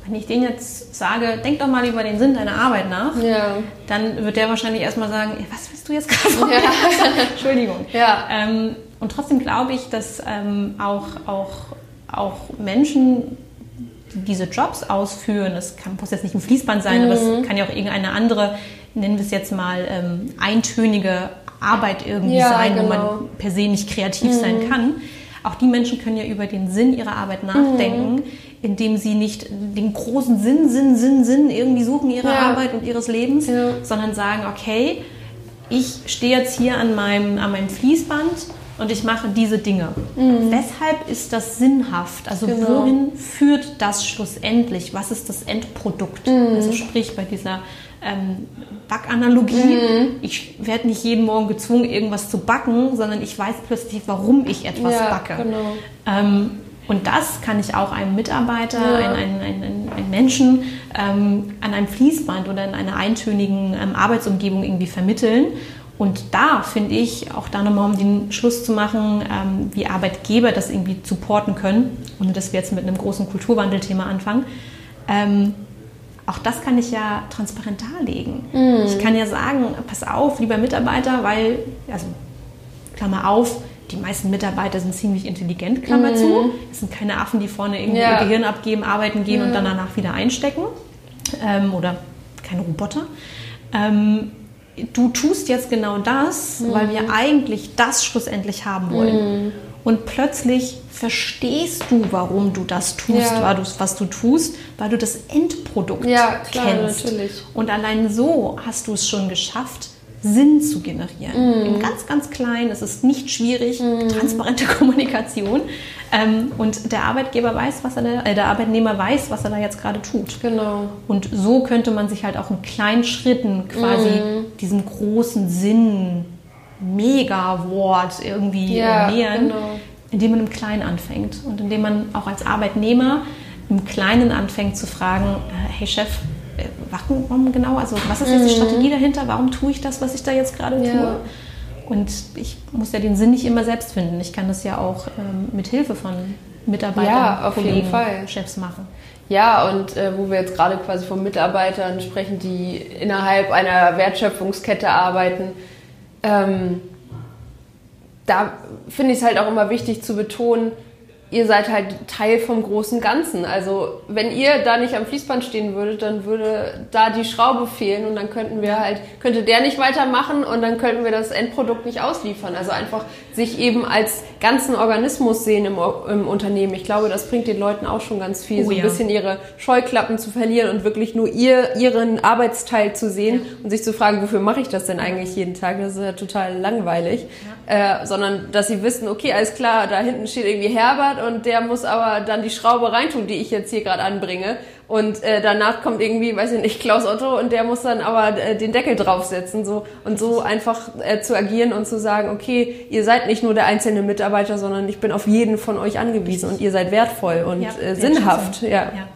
Wenn ich den jetzt sage, denk doch mal über den Sinn deiner Arbeit nach, Ja. dann wird der wahrscheinlich erstmal sagen, "Ja, was willst du jetzt gerade von? Ja. Entschuldigung. Ja. Ähm, und trotzdem glaube ich, dass ähm, auch, auch, auch Menschen, die diese Jobs ausführen, das kann, muss jetzt nicht ein Fließband sein, aber Mhm. es kann ja auch irgendeine andere, nennen wir es jetzt mal, ähm, eintönige Arbeit irgendwie sein, wo genau. man per se nicht kreativ sein kann. Auch die Menschen können ja über den Sinn ihrer Arbeit nachdenken, indem sie nicht den großen Sinn, Sinn, Sinn, Sinn irgendwie suchen ihrer Ja. Arbeit und ihres Lebens, Ja. sondern sagen, okay, ich stehe jetzt hier an meinem, an meinem Fließband und ich mache diese Dinge. Weshalb ist das sinnhaft? Also Genau. wohin führt das schlussendlich? Was ist das Endprodukt? Also sprich bei dieser ähm, Backanalogie, ich werde nicht jeden Morgen gezwungen, irgendwas zu backen, sondern ich weiß plötzlich, warum ich etwas Ja, backe. genau. Ähm, und das kann ich auch einem Mitarbeiter, Ja. ein, ein, ein, ein, ein Menschen ähm, an einem Fließband oder in einer eintönigen ähm, Arbeitsumgebung irgendwie vermitteln. Und da finde ich, auch da nochmal um den Schluss zu machen, ähm, wie Arbeitgeber das irgendwie supporten können, ohne dass wir jetzt mit einem großen Kulturwandelthema anfangen. Ähm, auch das kann ich ja transparent darlegen. Ich kann ja sagen, pass auf, lieber Mitarbeiter, weil, also Klammer auf, die meisten Mitarbeiter sind ziemlich intelligent, Klammer zu. Es sind keine Affen, die vorne irgendwie Ja. ihr Gehirn abgeben, arbeiten gehen und dann danach wieder einstecken. Ähm, oder keine Roboter. Ähm, du tust jetzt genau das, weil wir eigentlich das schlussendlich haben wollen. Und plötzlich verstehst du, warum du das tust, Ja. was du tust, weil du das Endprodukt Ja, klar, kennst. natürlich. Und allein so hast du es schon geschafft, Sinn zu generieren. Im ganz, ganz kleinen, es ist nicht schwierig, transparente Kommunikation. Ähm, und der Arbeitgeber weiß, was er da, äh, der Arbeitnehmer weiß, was er da jetzt gerade tut. Genau. Und so könnte man sich halt auch in kleinen Schritten quasi Mhm. diesem großen Sinn, Mega-Wort irgendwie Ja, nähern, genau. indem man im Kleinen anfängt und indem man auch als Arbeitnehmer im Kleinen anfängt zu fragen, äh, hey Chef, äh, warum genau, also was ist jetzt die Strategie dahinter, warum tue ich das, was ich da jetzt gerade Mhm. Ja. tue? Und ich muss ja den Sinn nicht immer selbst finden. Ich kann das ja auch ähm, mit Hilfe von Mitarbeitern, Ja, auf jeden Kollegen, Fall. Chefs machen. Ja, und äh, wo wir jetzt gerade quasi von Mitarbeitern sprechen, die innerhalb einer Wertschöpfungskette arbeiten, ähm, da finde ich es halt auch immer wichtig zu betonen, ihr seid halt Teil vom großen Ganzen. Also wenn ihr da nicht am Fließband stehen würdet, dann würde da die Schraube fehlen und dann könnten wir halt, könnte der nicht weitermachen und dann könnten wir das Endprodukt nicht ausliefern. Also einfach sich eben als ganzen Organismus sehen im, im Unternehmen. Ich glaube, das bringt den Leuten auch schon ganz viel, Oh so ein ja. bisschen ihre Scheuklappen zu verlieren und wirklich nur ihr, ihren Arbeitsteil zu sehen und sich zu fragen, wofür mache ich das denn eigentlich jeden Tag? Das ist ja total langweilig. Äh, sondern, dass sie wissen, okay, alles klar, da hinten steht irgendwie Herbert und der muss aber dann die Schraube reintun, die ich jetzt hier gerade anbringe. Und äh, danach kommt irgendwie, weiß ich nicht, Klaus Otto und der muss dann aber äh, den Deckel draufsetzen. So. Und so einfach äh, zu agieren und zu sagen, okay, ihr seid nicht nur der einzelne Mitarbeiter, sondern ich bin auf jeden von euch angewiesen und ihr seid wertvoll und Ja, äh, sinnhaft. Wertschätzung. Ja.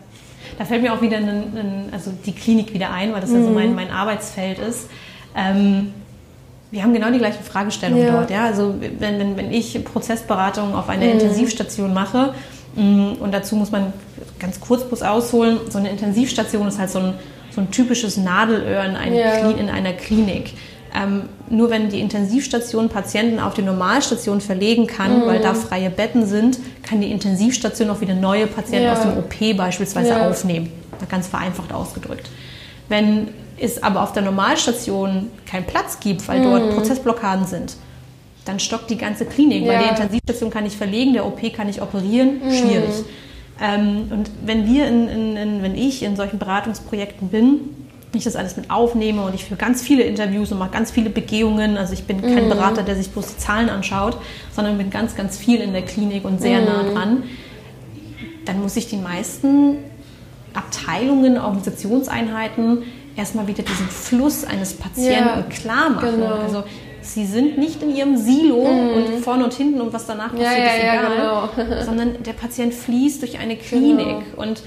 Da fällt mir auch wieder ein, ein, also die Klinik wieder ein, weil das ja Mhm. so mein, mein Arbeitsfeld ist. Ähm, wir haben genau die gleichen Fragestellungen Ja. dort. Ja? Also wenn, wenn, wenn ich Prozessberatung auf einer Mhm. Intensivstation mache, mh, und dazu muss man ganz kurz bloß ausholen, so eine Intensivstation ist halt so ein, so ein typisches Nadelöhr in, eine Ja. In einer Klinik. Ähm, nur wenn die Intensivstation Patienten auf die Normalstation verlegen kann, weil Mhm. da freie Betten sind, kann die Intensivstation auch wieder neue Patienten Ja. aus dem OP beispielsweise Ja. aufnehmen. Ganz vereinfacht ausgedrückt. Wenn es aber auf der Normalstation keinen Platz gibt, weil dort Prozessblockaden sind, dann stockt die ganze Klinik, weil Mhm. Ja. die Intensivstation kann nicht verlegen, der OP kann nicht operieren, Mhm. schwierig. Ähm, und wenn wir in, in, in, wenn ich in solchen Beratungsprojekten bin, ich das alles mit aufnehme und ich führe ganz viele Interviews und mache ganz viele Begehungen. Also ich bin Mhm. kein Berater, der sich bloß die Zahlen anschaut, sondern bin ganz, ganz viel in der Klinik und sehr nah Mhm. dran. Dann muss ich den meisten Abteilungen, Organisationseinheiten erstmal wieder diesen Fluss eines Patienten Ja, klar machen. genau. Also sie sind nicht in ihrem Silo und vorne und hinten und was danach passiert, Mhm. ja, ist egal, genau. sondern der Patient fließt durch eine Klinik und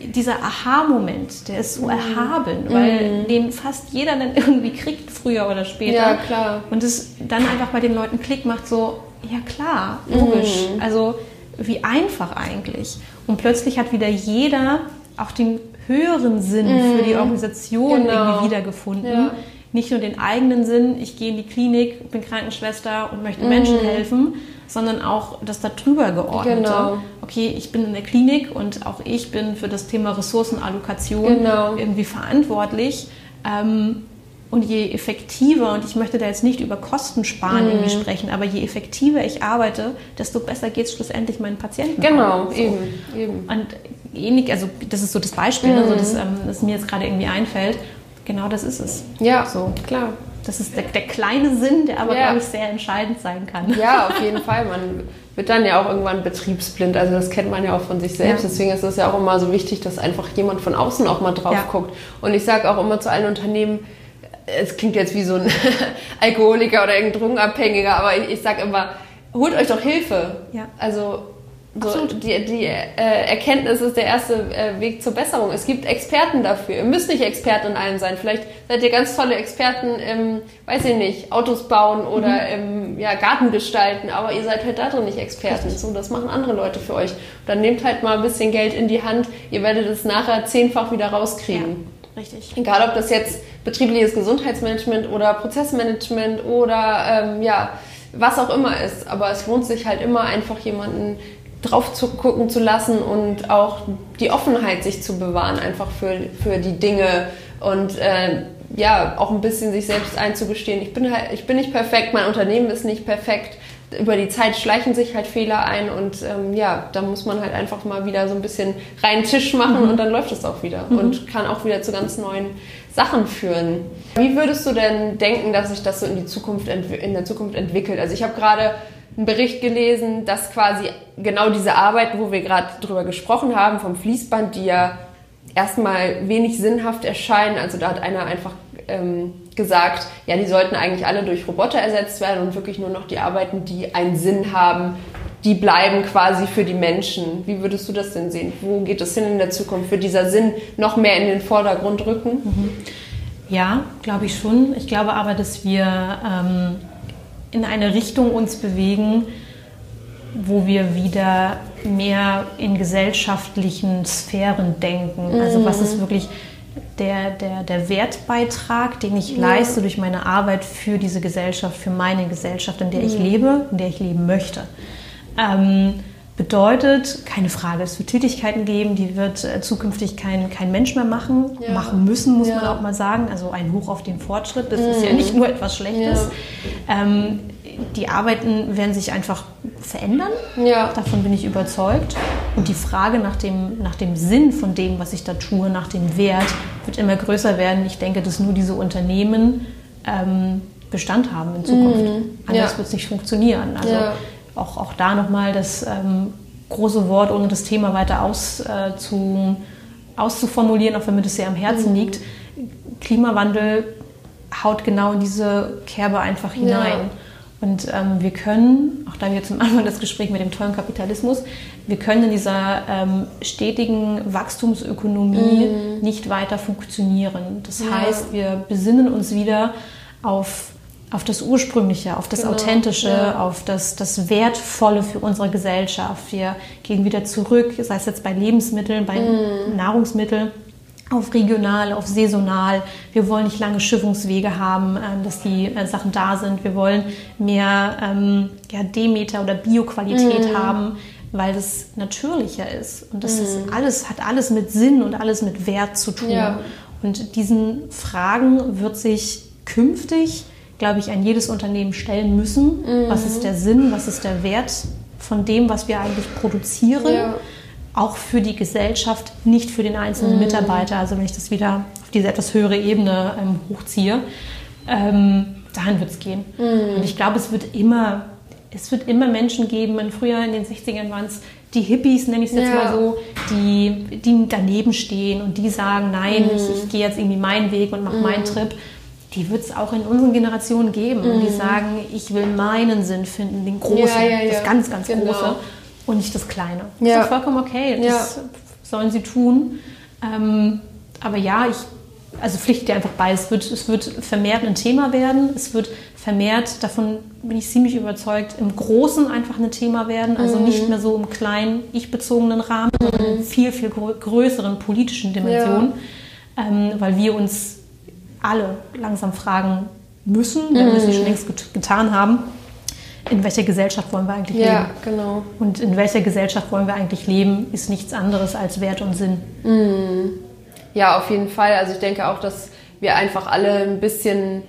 dieser Aha-Moment, der ist Mhm. so erhaben, weil den fast jeder dann irgendwie kriegt, früher oder später. Ja, klar. Und es dann einfach bei den Leuten Klick macht, so, ja klar, logisch. Mhm. Also wie einfach eigentlich. Und plötzlich hat wieder jeder auch den höheren Sinn für die Organisation Genau. irgendwie wiedergefunden. Ja. Nicht nur den eigenen Sinn, ich gehe in die Klinik, bin Krankenschwester und möchte Menschen helfen, sondern auch das darüber geordnete. Genau. Okay, ich bin in der Klinik und auch ich bin für das Thema Ressourcenallokation Genau. irgendwie verantwortlich. Ähm, und je effektiver, und ich möchte da jetzt nicht über Kosten sparen irgendwie sprechen, aber je effektiver ich arbeite, desto besser geht es schlussendlich meinen Patienten. Genau. So. eben, eben. Und ähnlich, also das ist so das Beispiel, ne, so das, ähm, das mir jetzt gerade irgendwie einfällt. Genau das ist es. Ja, So. klar. das ist der, der kleine Sinn, der aber, ja. glaube ich, sehr entscheidend sein kann. Ja, auf jeden Fall. Man wird dann ja auch irgendwann betriebsblind. Also das kennt man ja auch von sich selbst. Ja. Deswegen ist es ja auch immer so wichtig, dass einfach jemand von außen auch mal drauf ja. guckt. Und ich sage auch immer zu allen Unternehmen, es klingt jetzt wie so ein Alkoholiker oder irgendein Drogenabhängiger, aber ich, ich sage immer, holt euch doch Hilfe. Ja. Also so, die, die äh, Erkenntnis ist der erste äh, Weg zur Besserung. Es gibt Experten dafür. Ihr müsst nicht Experten in allem sein. Vielleicht seid ihr ganz tolle Experten im, weiß ich nicht, Autos bauen oder mhm. im ja, Garten gestalten, aber ihr seid halt da drin nicht Experten. So, das machen andere Leute für euch. dann nehmt halt mal ein bisschen Geld in die Hand. Ihr werdet es nachher zehnfach wieder rauskriegen. Ja, richtig. Egal, ob das jetzt betriebliches Gesundheitsmanagement oder Prozessmanagement oder ähm, ja, was auch immer ist. Aber es lohnt sich halt immer einfach jemanden drauf zu gucken zu lassen und auch die Offenheit sich zu bewahren, einfach für, für die Dinge und äh, ja, auch ein bisschen sich selbst einzugestehen. Ich bin halt, ich bin nicht perfekt, mein Unternehmen ist nicht perfekt. Über die Zeit schleichen sich halt Fehler ein und ähm, ja, da muss man halt einfach mal wieder so ein bisschen reinen Tisch machen mhm. und dann läuft es auch wieder mhm. und kann auch wieder zu ganz neuen Sachen führen. Wie würdest du denn denken, dass sich das so in die Zukunft in der Zukunft entwickelt? Also ich habe gerade einen Bericht gelesen, dass quasi genau diese Arbeiten, wo wir gerade drüber gesprochen haben, vom Fließband, die ja erstmal wenig sinnhaft erscheinen. Also da hat einer einfach ähm, gesagt, ja, die sollten eigentlich alle durch Roboter ersetzt werden und wirklich nur noch die Arbeiten, die einen Sinn haben, die bleiben quasi für die Menschen. Wie würdest du das denn sehen? Wo geht es hin in der Zukunft? Wird dieser Sinn noch mehr in den Vordergrund rücken? Mhm. Ja, glaube ich schon. Ich glaube aber, dass wir ähm, in eine Richtung uns bewegen, wo wir wieder mehr in gesellschaftlichen Sphären denken. Mhm. Also was ist wirklich der, der, der Wertbeitrag, den ich ja. leiste durch meine Arbeit für diese Gesellschaft, für meine Gesellschaft, in der mhm. ich lebe, in der ich leben möchte. Ähm, bedeutet, keine Frage, es wird Tätigkeiten geben, die wird äh, zukünftig kein, kein Mensch mehr machen, ja. machen müssen, muss ja. man auch mal sagen. Also ein Hoch auf den Fortschritt, das ist ja mhm. nicht nur etwas Schlechtes. Ja. Ähm, die Arbeiten werden sich einfach verändern. Ja. Davon bin ich überzeugt. Und die Frage nach dem, nach dem Sinn von dem, was ich da tue, nach dem Wert, wird immer größer werden. Ich denke, dass nur diese Unternehmen ähm, Bestand haben in Zukunft. Mhm. Anders ja. wird es nicht funktionieren. Also ja. auch, auch da nochmal das ähm, große Wort, ohne das Thema weiter auszu, äh, auszuformulieren, auch wenn mir das sehr am Herzen mhm. liegt. Klimawandel haut genau in diese Kerbe einfach hinein. Ja. Und ähm, wir können, auch da wir zum Anfang das Gespräch mit dem tollen Kapitalismus, wir können in dieser ähm, stetigen Wachstumsökonomie mm. nicht weiter funktionieren. Das ja. heißt, wir besinnen uns wieder auf, auf das Ursprüngliche, auf das genau. Authentische, ja. auf das, das Wertvolle für unsere Gesellschaft. Wir gehen wieder zurück, sei es jetzt bei Lebensmitteln, bei mm. Nahrungsmitteln auf regional, auf saisonal. Wir wollen nicht lange Schiffungswege haben, ähm, dass die äh, Sachen da sind. Wir wollen mehr ähm, ja, Demeter oder Bioqualität mm. haben, weil das natürlicher ist. Und das mm. ist alles, hat alles mit Sinn und alles mit Wert zu tun. Ja. Und diesen Fragen wird sich künftig, glaube ich, ein jedes Unternehmen stellen müssen. Mm. Was ist der Sinn? Was ist der Wert von dem, was wir eigentlich produzieren? Ja auch für die Gesellschaft, nicht für den einzelnen mhm. Mitarbeiter. Also wenn ich das wieder auf diese etwas höhere Ebene ähm, hochziehe, ähm, dahin wird es gehen. Mhm. Und ich glaube, es wird immer, es wird immer Menschen geben. Und früher in den 60ern waren es die Hippies, nenne ich es jetzt ja. mal so, die, die daneben stehen und die sagen, nein, mhm. ich, ich gehe jetzt irgendwie meinen Weg und mache meinen mhm. Trip die wird es auch in unseren Generationen geben, mm. die sagen, ich will meinen Sinn finden, den großen, ja, ja. das ganz, ganz genau. große und nicht das Kleine. Ja. Das ist vollkommen okay. Das ja. sollen sie tun. Ähm, aber ja, ich also pflichtet dir einfach bei. Es wird, es wird vermehrt ein Thema werden. Es wird vermehrt, davon bin ich ziemlich überzeugt, im Großen einfach ein Thema werden. Also mhm. nicht mehr so im kleinen, ich-bezogenen Rahmen, mhm. sondern in viel, viel größeren politischen Dimensionen. Ja. Ähm, weil wir uns alle langsam fragen müssen, wenn mhm. wir es nicht schon längst getan haben in welcher Gesellschaft wollen wir eigentlich ja, leben? genau. Und in welcher Gesellschaft wollen wir eigentlich leben, ist nichts anderes als Wert und Sinn. Mhm. Ja, auf jeden Fall. Also ich denke auch, dass wir einfach alle ein bisschen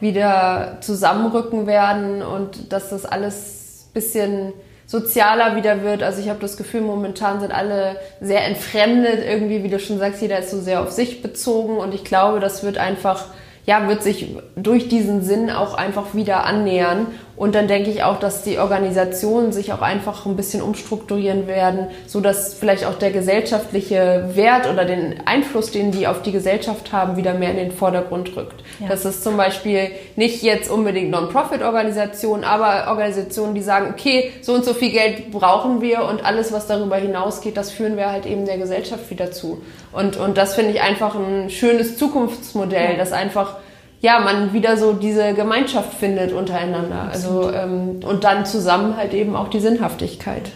wieder zusammenrücken werden und dass das alles ein bisschen sozialer wieder wird. Also ich habe das Gefühl, momentan sind alle sehr entfremdet. Irgendwie, wie du schon sagst, jeder ist so sehr auf sich bezogen und ich glaube, das wird einfach ja, wird sich durch diesen Sinn auch einfach wieder annähern. Und dann denke ich auch, dass die Organisationen sich auch einfach ein bisschen umstrukturieren werden, so dass vielleicht auch der gesellschaftliche Wert oder den Einfluss, den die auf die Gesellschaft haben, wieder mehr in den Vordergrund rückt. Ja. Das ist zum Beispiel nicht jetzt unbedingt Non-Profit-Organisationen, aber Organisationen, die sagen, okay, so und so viel Geld brauchen wir und alles, was darüber hinausgeht, das führen wir halt eben der Gesellschaft wieder zu. Und, und das finde ich einfach ein schönes Zukunftsmodell, ja. das einfach ja, man wieder so diese Gemeinschaft findet untereinander. Also ähm, und dann zusammen halt eben auch die Sinnhaftigkeit.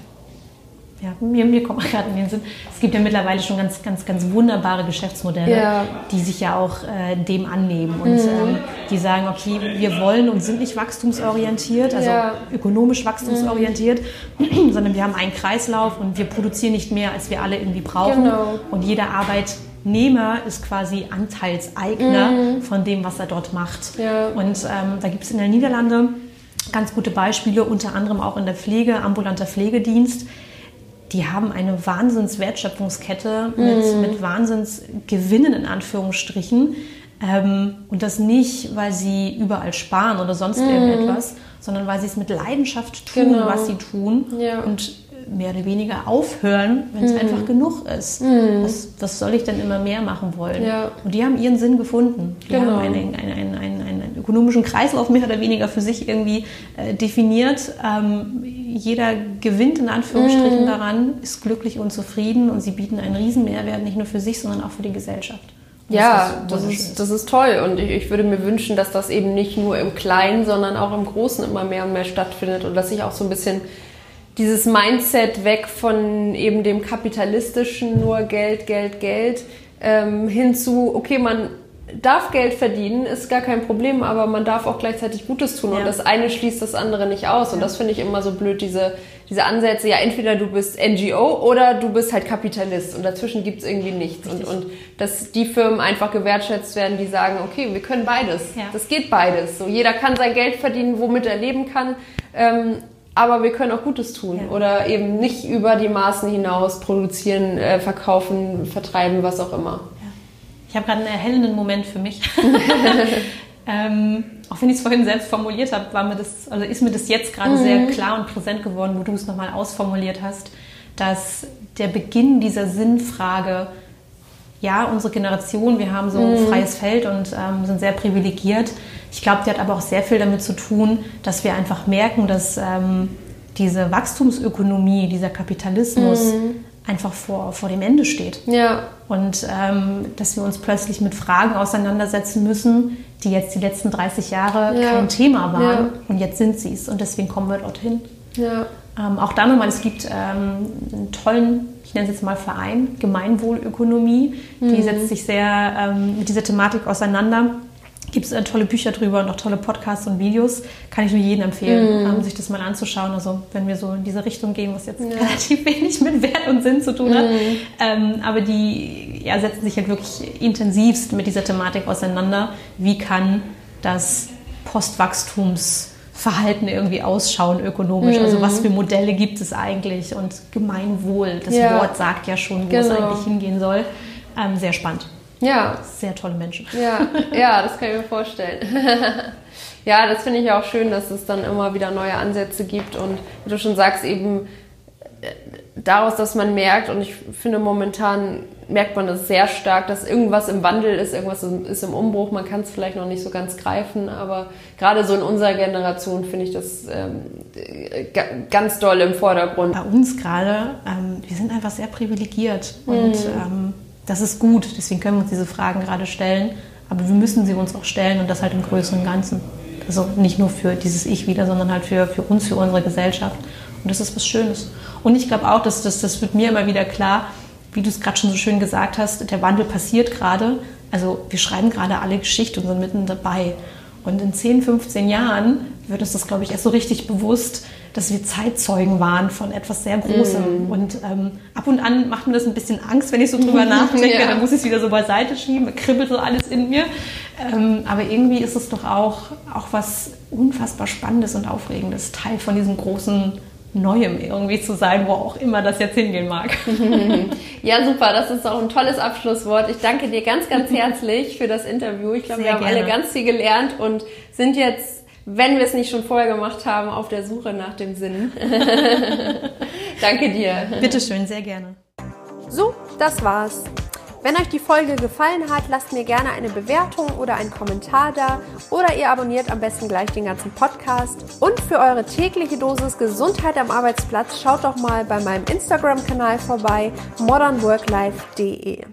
Ja, mir, mir kommt gerade in den Sinn, es gibt ja mittlerweile schon ganz, ganz, ganz wunderbare Geschäftsmodelle, ja. die sich ja auch äh, dem annehmen und mhm. ähm, die sagen, okay, wir wollen und sind nicht wachstumsorientiert, also ja. ökonomisch wachstumsorientiert, mhm. sondern wir haben einen Kreislauf und wir produzieren nicht mehr, als wir alle irgendwie brauchen. Genau. Und jede Arbeit Nehmer ist quasi Anteilseigner mhm. von dem, was er dort macht. Ja. Und ähm, da gibt es in den Niederlanden ganz gute Beispiele, unter anderem auch in der Pflege, ambulanter Pflegedienst. Die haben eine Wahnsinns-Wertschöpfungskette mit, mhm. mit Wahnsinnsgewinnen in Anführungsstrichen. Ähm, und das nicht, weil sie überall sparen oder sonst mhm. irgendetwas, sondern weil sie es mit Leidenschaft tun, genau. was sie tun. Ja. Und mehr oder weniger aufhören, wenn es mhm. einfach genug ist. Mhm. Was, was, soll ich denn immer mehr machen wollen? Ja. Und die haben ihren Sinn gefunden. Die genau. haben einen, einen, einen, einen, ökonomischen Kreislauf mehr oder weniger für sich irgendwie äh, definiert. Ähm, jeder gewinnt in Anführungsstrichen mhm. daran, ist glücklich und zufrieden und sie bieten einen riesen Mehrwert, nicht nur für sich, sondern auch für die Gesellschaft. ja, das, das ist, das ist toll und ich, ich, würde mir wünschen, dass das eben nicht nur im Kleinen, sondern auch im Großen immer mehr und mehr stattfindet und dass sich auch so ein bisschen dieses Mindset weg von eben dem kapitalistischen nur Geld, Geld, Geld ähm, hin zu, okay, man darf Geld verdienen, ist gar kein Problem, aber man darf auch gleichzeitig Gutes tun ja. und das eine schließt das andere nicht aus. Und das finde ich immer so blöd, diese, diese Ansätze, ja entweder du bist NGO oder du bist halt Kapitalist und dazwischen gibt es irgendwie nichts. Und, und dass die Firmen einfach gewertschätzt werden, die sagen, okay, wir können beides, ja. das geht beides, so jeder kann sein Geld verdienen, womit er leben kann. Ähm, aber wir können auch Gutes tun ja. oder eben nicht über die Maßen hinaus produzieren, äh, verkaufen, vertreiben, was auch immer. Ja. Ich habe gerade einen erhellenden Moment für mich. ähm, auch wenn ich es vorhin selbst formuliert habe, war mir das, also ist mir das jetzt gerade mhm. sehr klar und präsent geworden, wo du es nochmal ausformuliert hast, dass der Beginn dieser Sinnfrage ja, unsere Generation, wir haben so ein mhm. freies Feld und ähm, sind sehr privilegiert. Ich glaube, die hat aber auch sehr viel damit zu tun, dass wir einfach merken, dass ähm, diese Wachstumsökonomie, dieser Kapitalismus mhm. einfach vor, vor dem Ende steht. Ja. Und ähm, dass wir uns plötzlich mit Fragen auseinandersetzen müssen, die jetzt die letzten 30 Jahre ja. kein Thema waren. Ja. Und jetzt sind sie es. Und deswegen kommen wir dorthin. Ja. Ähm, auch da nochmal, es gibt ähm, einen tollen, ich nenne es jetzt mal Verein, Gemeinwohlökonomie. Mhm. Die setzt sich sehr ähm, mit dieser Thematik auseinander. Gibt es äh, tolle Bücher drüber und auch tolle Podcasts und Videos. Kann ich nur jedem empfehlen, mhm. Ähm, sich das mal anzuschauen. Also wenn wir so in diese Richtung gehen, was jetzt ja. relativ wenig mit Wert und Sinn zu tun hat. Mhm. Ähm, aber die ja, setzen sich halt wirklich intensivst mit dieser Thematik auseinander. Wie kann das Postwachstums Verhalten irgendwie ausschauen ökonomisch. Mhm. Also was für Modelle gibt es eigentlich und Gemeinwohl, das ja. Wort sagt ja schon, wo genau. es eigentlich hingehen soll. Ähm, sehr spannend. Ja. Sehr tolle Menschen. Ja, ja das kann ich mir vorstellen. ja, das finde ich auch schön, dass es dann immer wieder neue Ansätze gibt und wie du schon sagst, eben äh, daraus, dass man merkt, und ich finde momentan merkt man das sehr stark, dass irgendwas im Wandel ist, irgendwas ist im Umbruch. Man kann es vielleicht noch nicht so ganz greifen, aber gerade so in unserer Generation finde ich das ähm, ganz doll im Vordergrund. Bei uns gerade, ähm, wir sind einfach sehr privilegiert und mhm. ähm, das ist gut. Deswegen können wir uns diese Fragen gerade stellen, aber wir müssen sie uns auch stellen und das halt im größeren Ganzen. Also nicht nur für dieses Ich wieder, sondern halt für, für uns, für unsere Gesellschaft. Und das ist was Schönes. Und ich glaube auch, dass das, das wird mir immer wieder klar, wie du es gerade schon so schön gesagt hast, der Wandel passiert gerade. Also wir schreiben gerade alle Geschichte und sind mitten dabei. Und in 10, 15 Jahren wird uns das, glaube ich, erst so richtig bewusst, dass wir Zeitzeugen waren von etwas sehr Großem. Mm. Und ähm, ab und an macht mir das ein bisschen Angst, wenn ich so drüber nachdenke. ja. Dann muss ich es wieder so beiseite schieben, kribbelt so alles in mir. Ähm, aber irgendwie ist es doch auch, auch was unfassbar Spannendes und Aufregendes, Teil von diesem großen Neuem irgendwie zu sein, wo auch immer das jetzt hingehen mag. Ja, super. Das ist auch ein tolles Abschlusswort. Ich danke dir ganz, ganz herzlich für das Interview. Ich glaube, wir haben gerne. alle ganz viel gelernt und sind jetzt wenn wir es nicht schon vorher gemacht haben, auf der Suche nach dem Sinn. Danke dir. Bitteschön, sehr gerne. So, das war's. Wenn euch die Folge gefallen hat, lasst mir gerne eine Bewertung oder einen Kommentar da oder ihr abonniert am besten gleich den ganzen Podcast. Und für eure tägliche Dosis Gesundheit am Arbeitsplatz schaut doch mal bei meinem Instagram-Kanal vorbei, modernworklife.de.